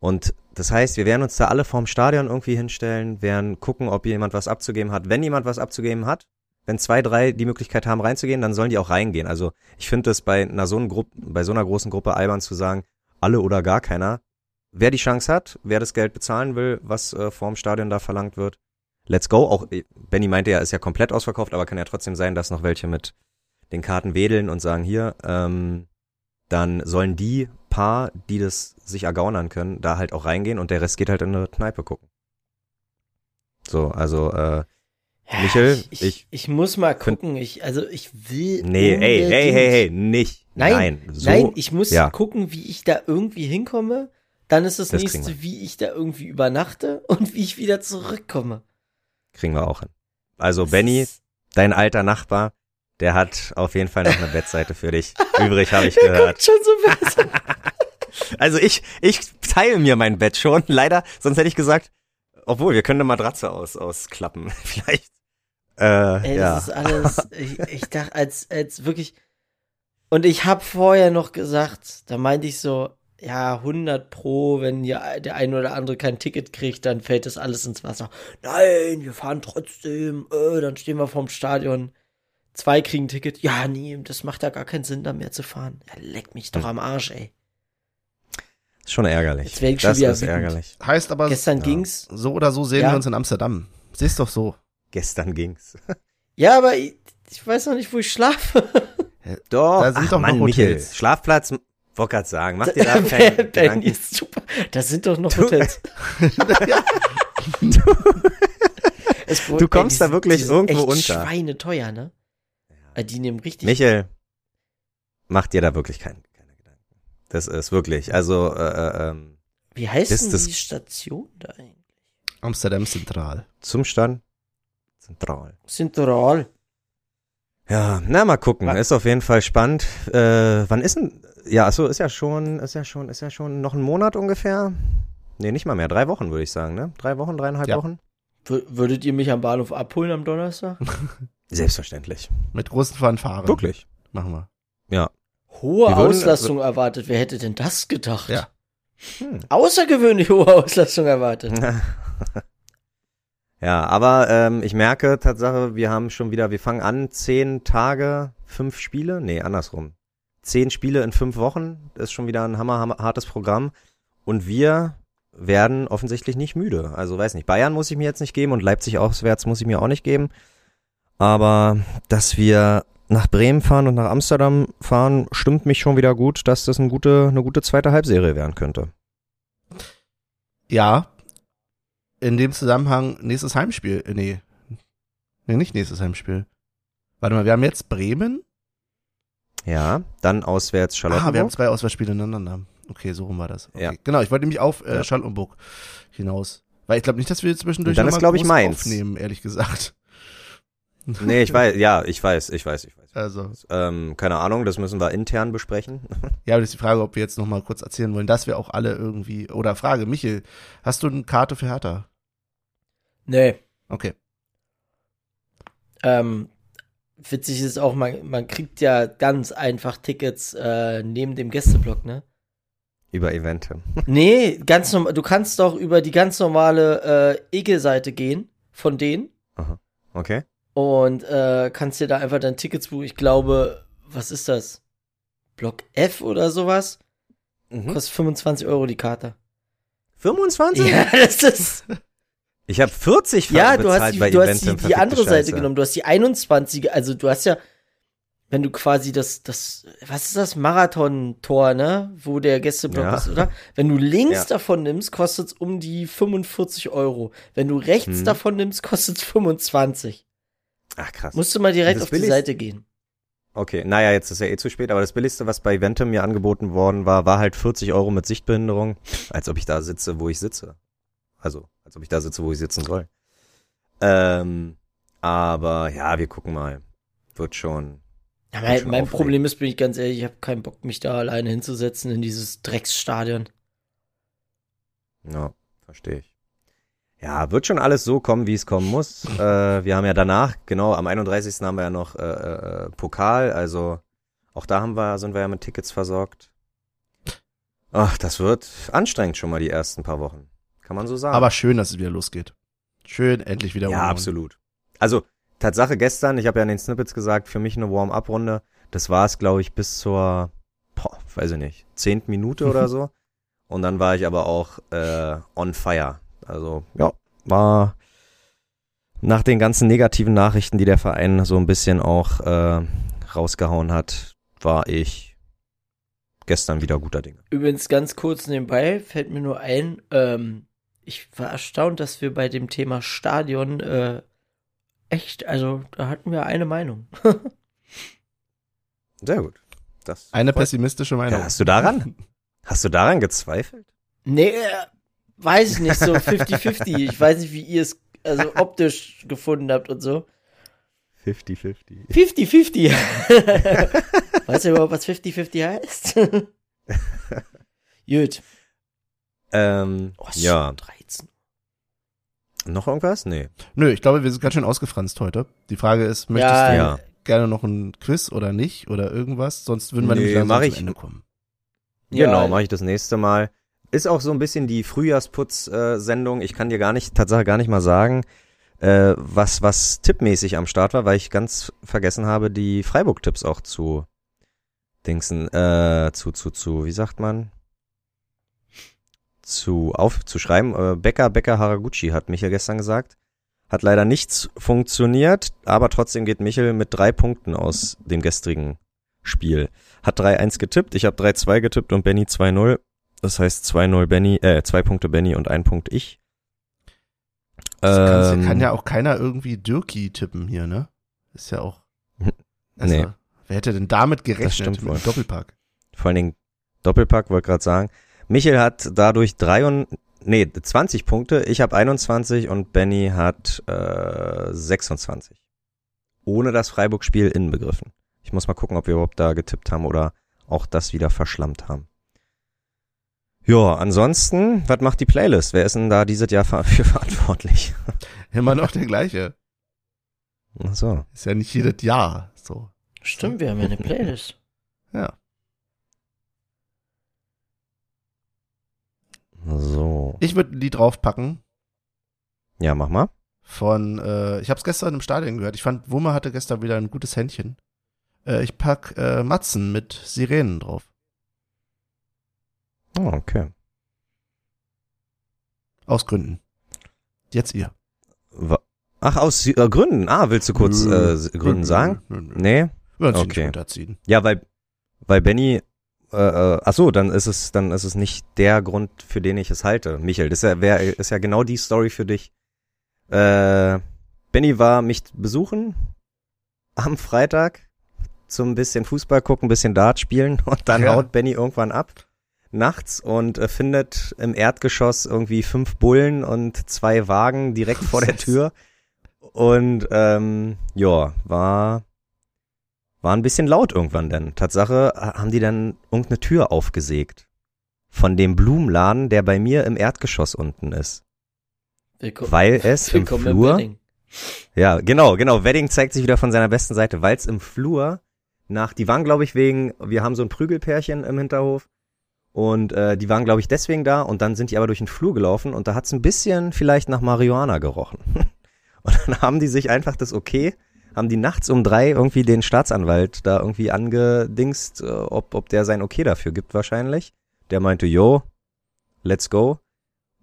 Und das heißt, wir werden uns da alle vorm Stadion irgendwie hinstellen, werden gucken, ob jemand was abzugeben hat. Wenn jemand was abzugeben hat, wenn zwei, drei die Möglichkeit haben, reinzugehen, dann sollen die auch reingehen. Also ich finde es bei einer so einer Gruppe, bei so einer großen Gruppe albern zu sagen, alle oder gar keiner. Wer die Chance hat, wer das Geld bezahlen will, was äh, vorm Stadion da verlangt wird, let's go. Auch äh, Benny meinte ja, ist ja komplett ausverkauft, aber kann ja trotzdem sein, dass noch welche mit den Karten wedeln und sagen, hier, ähm, dann sollen die paar, die das sich ergaunern können, da halt auch reingehen und der Rest geht halt in eine Kneipe gucken. So, also, äh, Ja, Michael, ich, ich, ich- muss mal gucken. Ich, also ich will. nee, ey, hey, hey, hey, nicht. Nein, Nein, so, Nein, ich muss ja. gucken, wie ich da irgendwie hinkomme. Dann ist das, Das nächste, wie ich da irgendwie übernachte und wie ich wieder zurückkomme. kriegen wir auch hin. Also, Das Benny, dein alter Nachbar, der hat auf jeden Fall noch eine Bettseite für dich. Übrig habe ich Der gehört. guckt schon so besser. Also ich, ich teile mir mein Bett schon, leider, sonst hätte ich gesagt, obwohl, wir können eine Matratze aus, ausklappen, vielleicht. Äh, Ey, ja. das ist alles, ich, ich dachte, als, als wirklich, und ich habe vorher noch gesagt, da meinte ich so, ja, 100 pro, wenn ja der ein oder andere kein Ticket kriegt, dann fällt das alles ins Wasser. Nein, wir fahren trotzdem, äh, dann stehen wir vorm Stadion. Zwei kriegen ein Ticket. Ja, nee, das macht ja gar keinen Sinn, da mehr zu fahren. Ja, leck mich Hm. doch am Arsch, ey. Ist schon ärgerlich. Jetzt ich schon das wieder ist wütend. ärgerlich. Heißt aber, Gestern ja. ging's. so oder so sehen Ja. wir uns in Amsterdam. Siehst doch so. Gestern ging's. Ja, aber ich, ich weiß noch nicht, wo ich schlafe. Doch, Da sind ach doch noch Mann, Michael, Hotels. Schlafplatz, wollte gerade sagen, mach dir da keine Benny Gedanken. ist super. Das sind doch noch Du- Hotels. Es- Du kommst ey, da wirklich sind- die sind irgendwo echt unter. Schweine teuer, ne? Die nehmen richtig. Michael, mach dir da wirklich kein, keine Gedanken. Das ist wirklich, also, äh, äh, ähm, Wie heißt das- denn die Station da eigentlich? Amsterdam Zentral. zum Stand zentral. Central. Ja, na mal gucken. Wa- Ist auf jeden Fall spannend. Äh, wann ist denn? Ja, achso, ist ja schon, ist ja schon, ist ja schon noch ein Monat ungefähr. Nee, nicht mal mehr. Drei Wochen würde ich sagen, ne? Drei Wochen, dreieinhalb Ja. Wochen. W würdet ihr mich am Bahnhof abholen am Donnerstag? Selbstverständlich. Mit großen Fanfaren. Wirklich. Machen wir. Ja. Hohe würden- Auslastung erwartet. Wer hätte denn das gedacht? Ja. Hm. Außergewöhnlich hohe Auslastung erwartet. ja, aber ähm, ich merke Tatsache, wir haben schon wieder, wir fangen an, zehn Tage, fünf Spiele. Nee, andersrum. Zehn Spiele in fünf Wochen. Ist schon wieder ein hammer, hammer hartes Programm. Und wir werden offensichtlich nicht müde. Also weiß nicht, Bayern muss ich mir jetzt nicht geben und Leipzig auswärts muss ich mir auch nicht geben. Aber dass wir nach Bremen fahren und nach Amsterdam fahren, stimmt mich schon wieder gut, dass das eine gute, eine gute zweite Halbserie werden könnte. Ja. In dem Zusammenhang nächstes Heimspiel. Äh, Nee. Nee, nicht nächstes Heimspiel. Warte mal, wir haben jetzt Bremen. Ja, dann auswärts Ah, wir haben Charlottenburg. zwei Auswärtsspiele ineinander. Okay, so rum war das. Okay. Ja. Genau, ich wollte nämlich auf äh, Ja. Charlottenburg hinaus. Weil ich glaube nicht, dass wir zwischendurch Und dann ist, mal glaub ich, Mainz. aufnehmen, ehrlich gesagt. nee, ich weiß, ja, ich weiß, ich weiß, ich weiß. Also, Ähm, keine Ahnung, das müssen wir intern besprechen. ja, aber das ist die Frage, ob wir jetzt noch mal kurz erzählen wollen, dass wir auch alle irgendwie, oder Frage, Michel, hast du eine Karte für Hertha? Nee. Okay. Ähm, witzig ist auch, man, man kriegt ja ganz einfach Tickets äh, neben dem Gästeblock, ne? Über Evente. Nee, ganz normal. Du kannst doch über die ganz normale äh, Egel-Seite gehen von denen Okay. und äh, kannst dir da einfach dein Tickets buchen. Ich glaube, was ist das? Block F oder sowas? Mhm. Kostet 25 Euro die Karte. 25? Ja, das ist. Ich habe 40 Ja, bezahlt du hast die, bei du hast Eventim, die, die andere Seite Scheiße. genommen. Du hast die 21, also du hast ja wenn du quasi das, das, was ist das, Marathon-Tor, ne? Wo der Gästeblock Ja. ist, oder? Wenn du links Ja. davon nimmst, kostet es um die 45 Euro. Wenn du rechts Hm. davon nimmst, kostet es 25. Ach krass. Musst du mal direkt auf die Seite gehen. Okay, naja, jetzt ist ja eh zu spät, aber das billigste, was bei Eventum mir angeboten worden war, war halt 40 Euro mit Sichtbehinderung, als ob ich da sitze, wo ich sitze. Also, als ob ich da sitze, wo ich sitzen soll. Ähm, aber ja, wir gucken mal. Wird schon. Ja, mein, schon mein. Problem ist, bin ich ganz ehrlich, ich habe keinen Bock, mich da alleine hinzusetzen in dieses Drecksstadion. Ja, verstehe ich. Ja, wird schon alles so kommen, wie es kommen muss. äh, wir haben ja danach, genau, am 31. haben wir ja noch äh, äh, Pokal, also auch da haben wir, sind wir ja mit Tickets versorgt. Ach, das wird anstrengend schon mal die ersten paar Wochen. Kann man so sagen. Aber schön, dass es wieder losgeht. Schön, endlich wieder ja, absolut. Also, Tatsache gestern, ich habe ja in den Snippets gesagt, für mich eine Warm-up-Runde. Das war es, glaube ich, bis zur, boah, weiß ich nicht, zehnten Minute oder so. Und dann war ich aber auch äh, on fire. Also, ja, war nach den ganzen negativen Nachrichten, die der Verein so ein bisschen auch äh, rausgehauen hat, war ich gestern wieder guter Dinge. Übrigens ganz kurz nebenbei fällt mir nur ein, ähm, ich war erstaunt, dass wir bei dem Thema Stadion äh, echt, also da hatten wir eine Meinung. Sehr gut. Das Eine pessimistische Meinung. Ja, hast du daran? Hast du daran gezweifelt? nee, äh, weiß ich nicht, so 50-50. ich weiß nicht, wie ihr es also optisch gefunden habt und so. 50-50. 50-50. weißt du überhaupt, was 50-50 heißt? Gut. Ähm, Oh, ja. schon 13. Noch irgendwas? Nee. Nö, ich glaube, wir sind ganz schön ausgefranst heute. Die Frage ist, möchtest Ja, du ja. gerne noch ein Quiz oder nicht oder irgendwas? Sonst würden wir Nee, nämlich langsam mach zum ich. Ende kommen. Ja, genau, mache ich das nächste Mal. Ist auch so ein bisschen die Frühjahrsputz-Sendung. Ich kann dir gar nicht, Tatsache gar nicht mal sagen, äh, was, was tippmäßig am Start war, weil ich ganz vergessen habe, die Freiburg-Tipps auch zu Dingsen, äh, zu, zu, zu, wie sagt man? Zu aufzuschreiben. Äh, Becker, Becker Haraguchi hat Michael gestern gesagt. Hat leider nichts funktioniert, aber trotzdem geht Michel mit drei Punkten aus dem gestrigen Spiel. Hat 3-1 getippt, ich habe 3-2 getippt und Benny 2-0. Das heißt 2-0 Benny, äh, zwei Punkte Benny und ein Punkt ich. Das Ähm, kann ja auch keiner irgendwie Dirki tippen hier, ne? Ist ja auch. Also, Nee. Wer hätte denn damit gerechnet stimmt mit wohl. Doppelpack? Vor allen Dingen Doppelpack, wollte gerade sagen. Michel hat dadurch drei und, nee, 20 Punkte, ich habe 21 und Benny hat äh, 26. Ohne das Freiburg-Spiel inbegriffen. Ich muss mal gucken, ob wir überhaupt da getippt haben oder auch das wieder verschlammt haben. Ja, ansonsten, was macht die Playlist? Wer ist denn da dieses Jahr für verantwortlich? Immer noch der gleiche. Ach so. Ist ja nicht jedes Jahr so. Stimmt, wir haben ja eine Playlist. Ja. So. Ich würde ein Lied draufpacken Ja, mach mal. von, äh, ich habe es gestern im Stadion gehört. Ich fand, Wummer hatte gestern wieder ein gutes Händchen. Äh, ich pack äh, Matzen mit Sirenen drauf. Oh, okay. Aus Gründen. Jetzt ihr. Ach, aus äh, Gründen. Ah, willst du kurz Nö. äh, Gründen Nö, sagen? nö, nö. Nee? Wir Okay. nicht runterziehen. Ja, weil, weil Benny, äh, äh, ach so, dann ist es, dann ist es nicht der Grund, für den ich es halte. Michael, das ist ja, wär, ist ja genau die Story für dich. Äh, Benny war mich besuchen am Freitag zum bisschen Fußball gucken, bisschen Dart spielen und dann Ja. haut Benny irgendwann ab nachts und äh, findet im Erdgeschoss irgendwie fünf Bullen und zwei Wagen direkt vor der Tür. Und ähm, ja, war war ein bisschen laut irgendwann denn. Tatsache haben die dann irgendeine Tür aufgesägt. Von dem Blumenladen, der bei mir im Erdgeschoss unten ist. Willkommen, Weil es im willkommen Flur, Wedding. ja, genau, genau. Wedding zeigt sich wieder von seiner besten Seite, weil es im Flur nach, die waren, glaube ich, wegen, wir haben so ein Prügelpärchen im Hinterhof und äh, die waren, glaube ich, deswegen da und dann sind die aber durch den Flur gelaufen und da hat's ein bisschen vielleicht nach Marihuana gerochen. und dann haben die sich einfach das okay, haben die nachts um drei irgendwie den Staatsanwalt da irgendwie angedingst, äh, ob, ob der sein Okay dafür gibt wahrscheinlich. Der meinte, yo, let's go.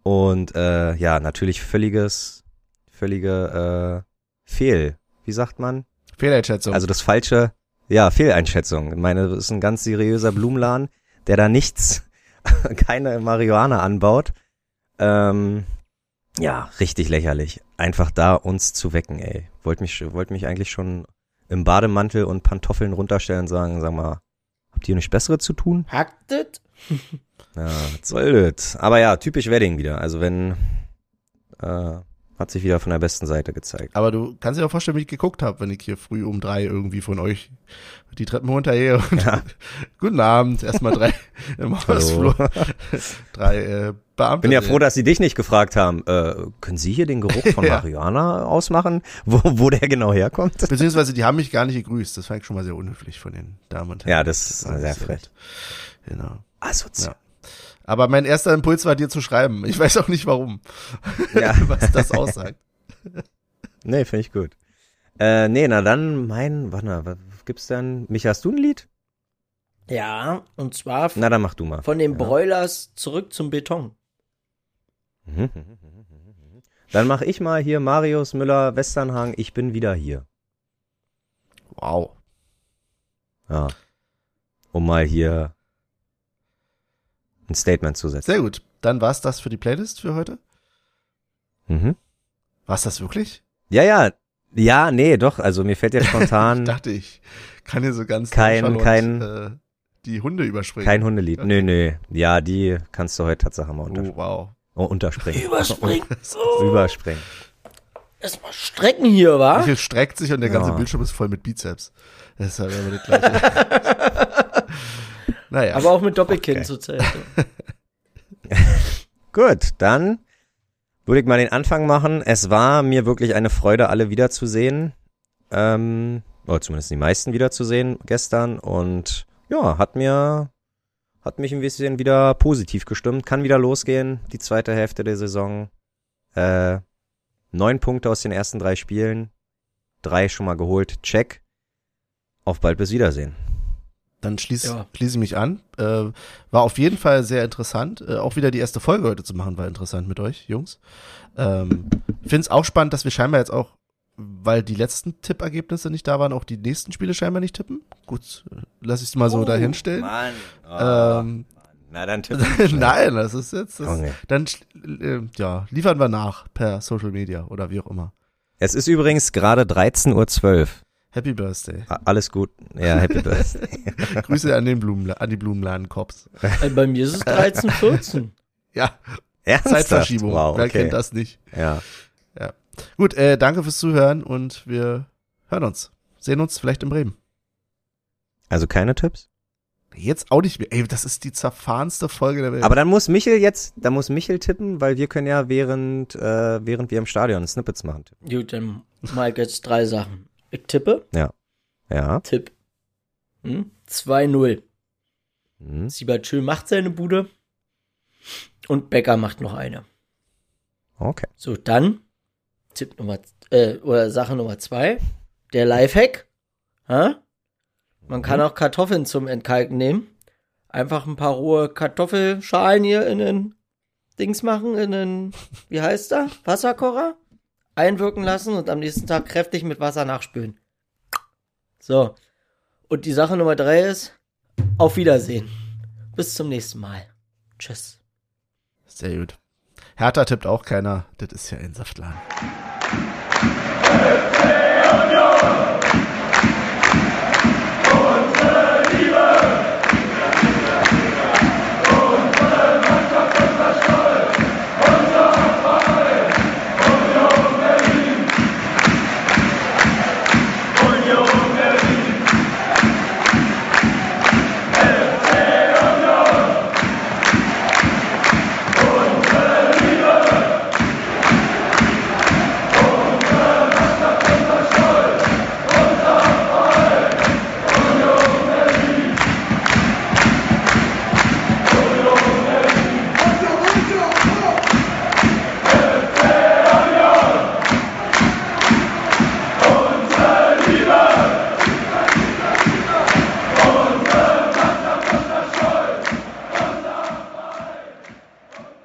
Und äh, ja, natürlich völliges, völlige äh, Fehl, wie sagt man? Fehleinschätzung. Also das falsche, ja, Fehleinschätzung. Ich meine, das ist ein ganz seriöser Blumenladen, der da nichts, keine Marihuana anbaut. Ähm, ja, richtig lächerlich. Einfach da uns zu wecken, ey. Wollt mich, wollt mich eigentlich schon im Bademantel und Pantoffeln runterstellen und sagen, sag mal, habt ihr nichts Bessere zu tun? Hacktet? Ja, soll das? Aber ja, typisch Wedding wieder. Also wenn, äh, hat sich wieder von der besten Seite gezeigt. Aber du kannst dir auch vorstellen, wie ich geguckt habe, wenn ich hier früh um drei irgendwie von euch die Treppen runtergehe und Ja. guten Abend, erstmal drei im Hausflur, drei äh, Beamte. Bin ja froh, dass sie dich nicht gefragt haben. Äh, können Sie hier den Geruch von Ja. Marihuana ausmachen, wo, wo der genau herkommt? Beziehungsweise die haben mich gar nicht gegrüßt. Das fand ich schon mal sehr unhöflich von den Damen und Herren. Ja, das ist sehr frech. Genau. Asozial. Aber mein erster Impuls war dir zu schreiben. Ich weiß auch nicht warum, Ja. was das aussagt. Nee, finde ich gut. Äh, nee, na dann mein, warte mal, was gibt's denn? Mich hast du ein Lied? Ja, und zwar Na, dann mach du mal. von den Ja. Broilers zurück zum Beton. Dann mach ich mal hier Marius Müller Westernhang, ich bin wieder hier. Wow. Ja. Um mal hier ein Statement zu setzen. Sehr gut. Dann war's das für die Playlist für heute. Mhm. War's das wirklich? Ja, ja. Ja, nee, doch. Also mir fällt jetzt Ich spontan dachte, ich kann hier so ganz Kein- kein- äh, die Hunde überspringen. kein Hundelied. Nö, nö. Ja, die kannst du heute Tatsache mal unter, Oh, wow. oh, unterspringen. Überspringen. Überspringen. Erstmal strecken hier, wa? Michael streckt sich und der ganze Ja. Bildschirm ist voll mit Bizeps. Das ist halt immer das Gleiche. naja. Aber auch mit Doppelkinn Okay. zurzeit. Gut, dann würde ich mal den Anfang machen. Es war mir wirklich eine Freude, alle wiederzusehen. Ähm, oder zumindest die meisten wiederzusehen gestern. Und ja, hat mir, hat mich ein bisschen wieder positiv gestimmt. Kann wieder losgehen, die zweite Hälfte der Saison. Äh, neun Punkte aus den ersten drei Spielen. Drei schon mal geholt. Check. Auf bald bis Wiedersehen. Dann schließe Ja. schließe ich mich an. Äh, war auf jeden Fall sehr interessant. Äh, auch wieder die erste Folge heute zu machen, war interessant mit euch, Jungs. Ähm, Finde es auch spannend, dass wir scheinbar jetzt auch, weil die letzten Tippergebnisse nicht da waren, auch die nächsten Spiele scheinbar nicht tippen. Gut, äh, lass ich es mal so dahinstellen. Mann. Ähm, Na dann tipp. Nein, das ist jetzt. Das, Okay. Dann äh, ja, liefern wir nach per Social Media oder wie auch immer. Es ist übrigens gerade 13.12 Uhr. Happy Birthday. Alles gut. Ja, Happy Birthday. Grüße an den Blumenla an die Blumenladen-Cops. Äh, Bei mir ist es 13, 14. Ja, Ernsthaft? Zeitverschiebung. Wow, Wer okay. kennt das nicht? Ja. Gut, äh, danke fürs Zuhören und wir hören uns. Sehen uns vielleicht in Bremen. Also keine Tipps? Jetzt auch nicht mehr. Ey, das ist die zerfahrenste Folge der Welt. Aber dann muss Michel jetzt, dann muss Michel tippen, weil wir können ja während, äh, während wir im Stadion Snippets machen. Gut, dann mal jetzt drei Sachen. Ich tippe. Ja. Tipp. Hm? 2-0. Hm. Siebertschö macht seine Bude. Und Becker macht noch eine. Okay. So, dann Tipp Nummer, äh, oder Sache Nummer zwei. Der Lifehack. Hä? Man kann auch Kartoffeln zum Entkalken nehmen. Einfach ein paar rohe Kartoffelschalen hier in den Dings machen, in den, wie heißt der? Wasserkocher? einwirken lassen und am nächsten Tag kräftig mit Wasser nachspülen. So. Und die Sache Nummer drei ist, auf Wiedersehen. Bis zum nächsten Mal. Tschüss. Sehr gut. Hertha tippt auch keiner. Das ist ja ein Saftladen.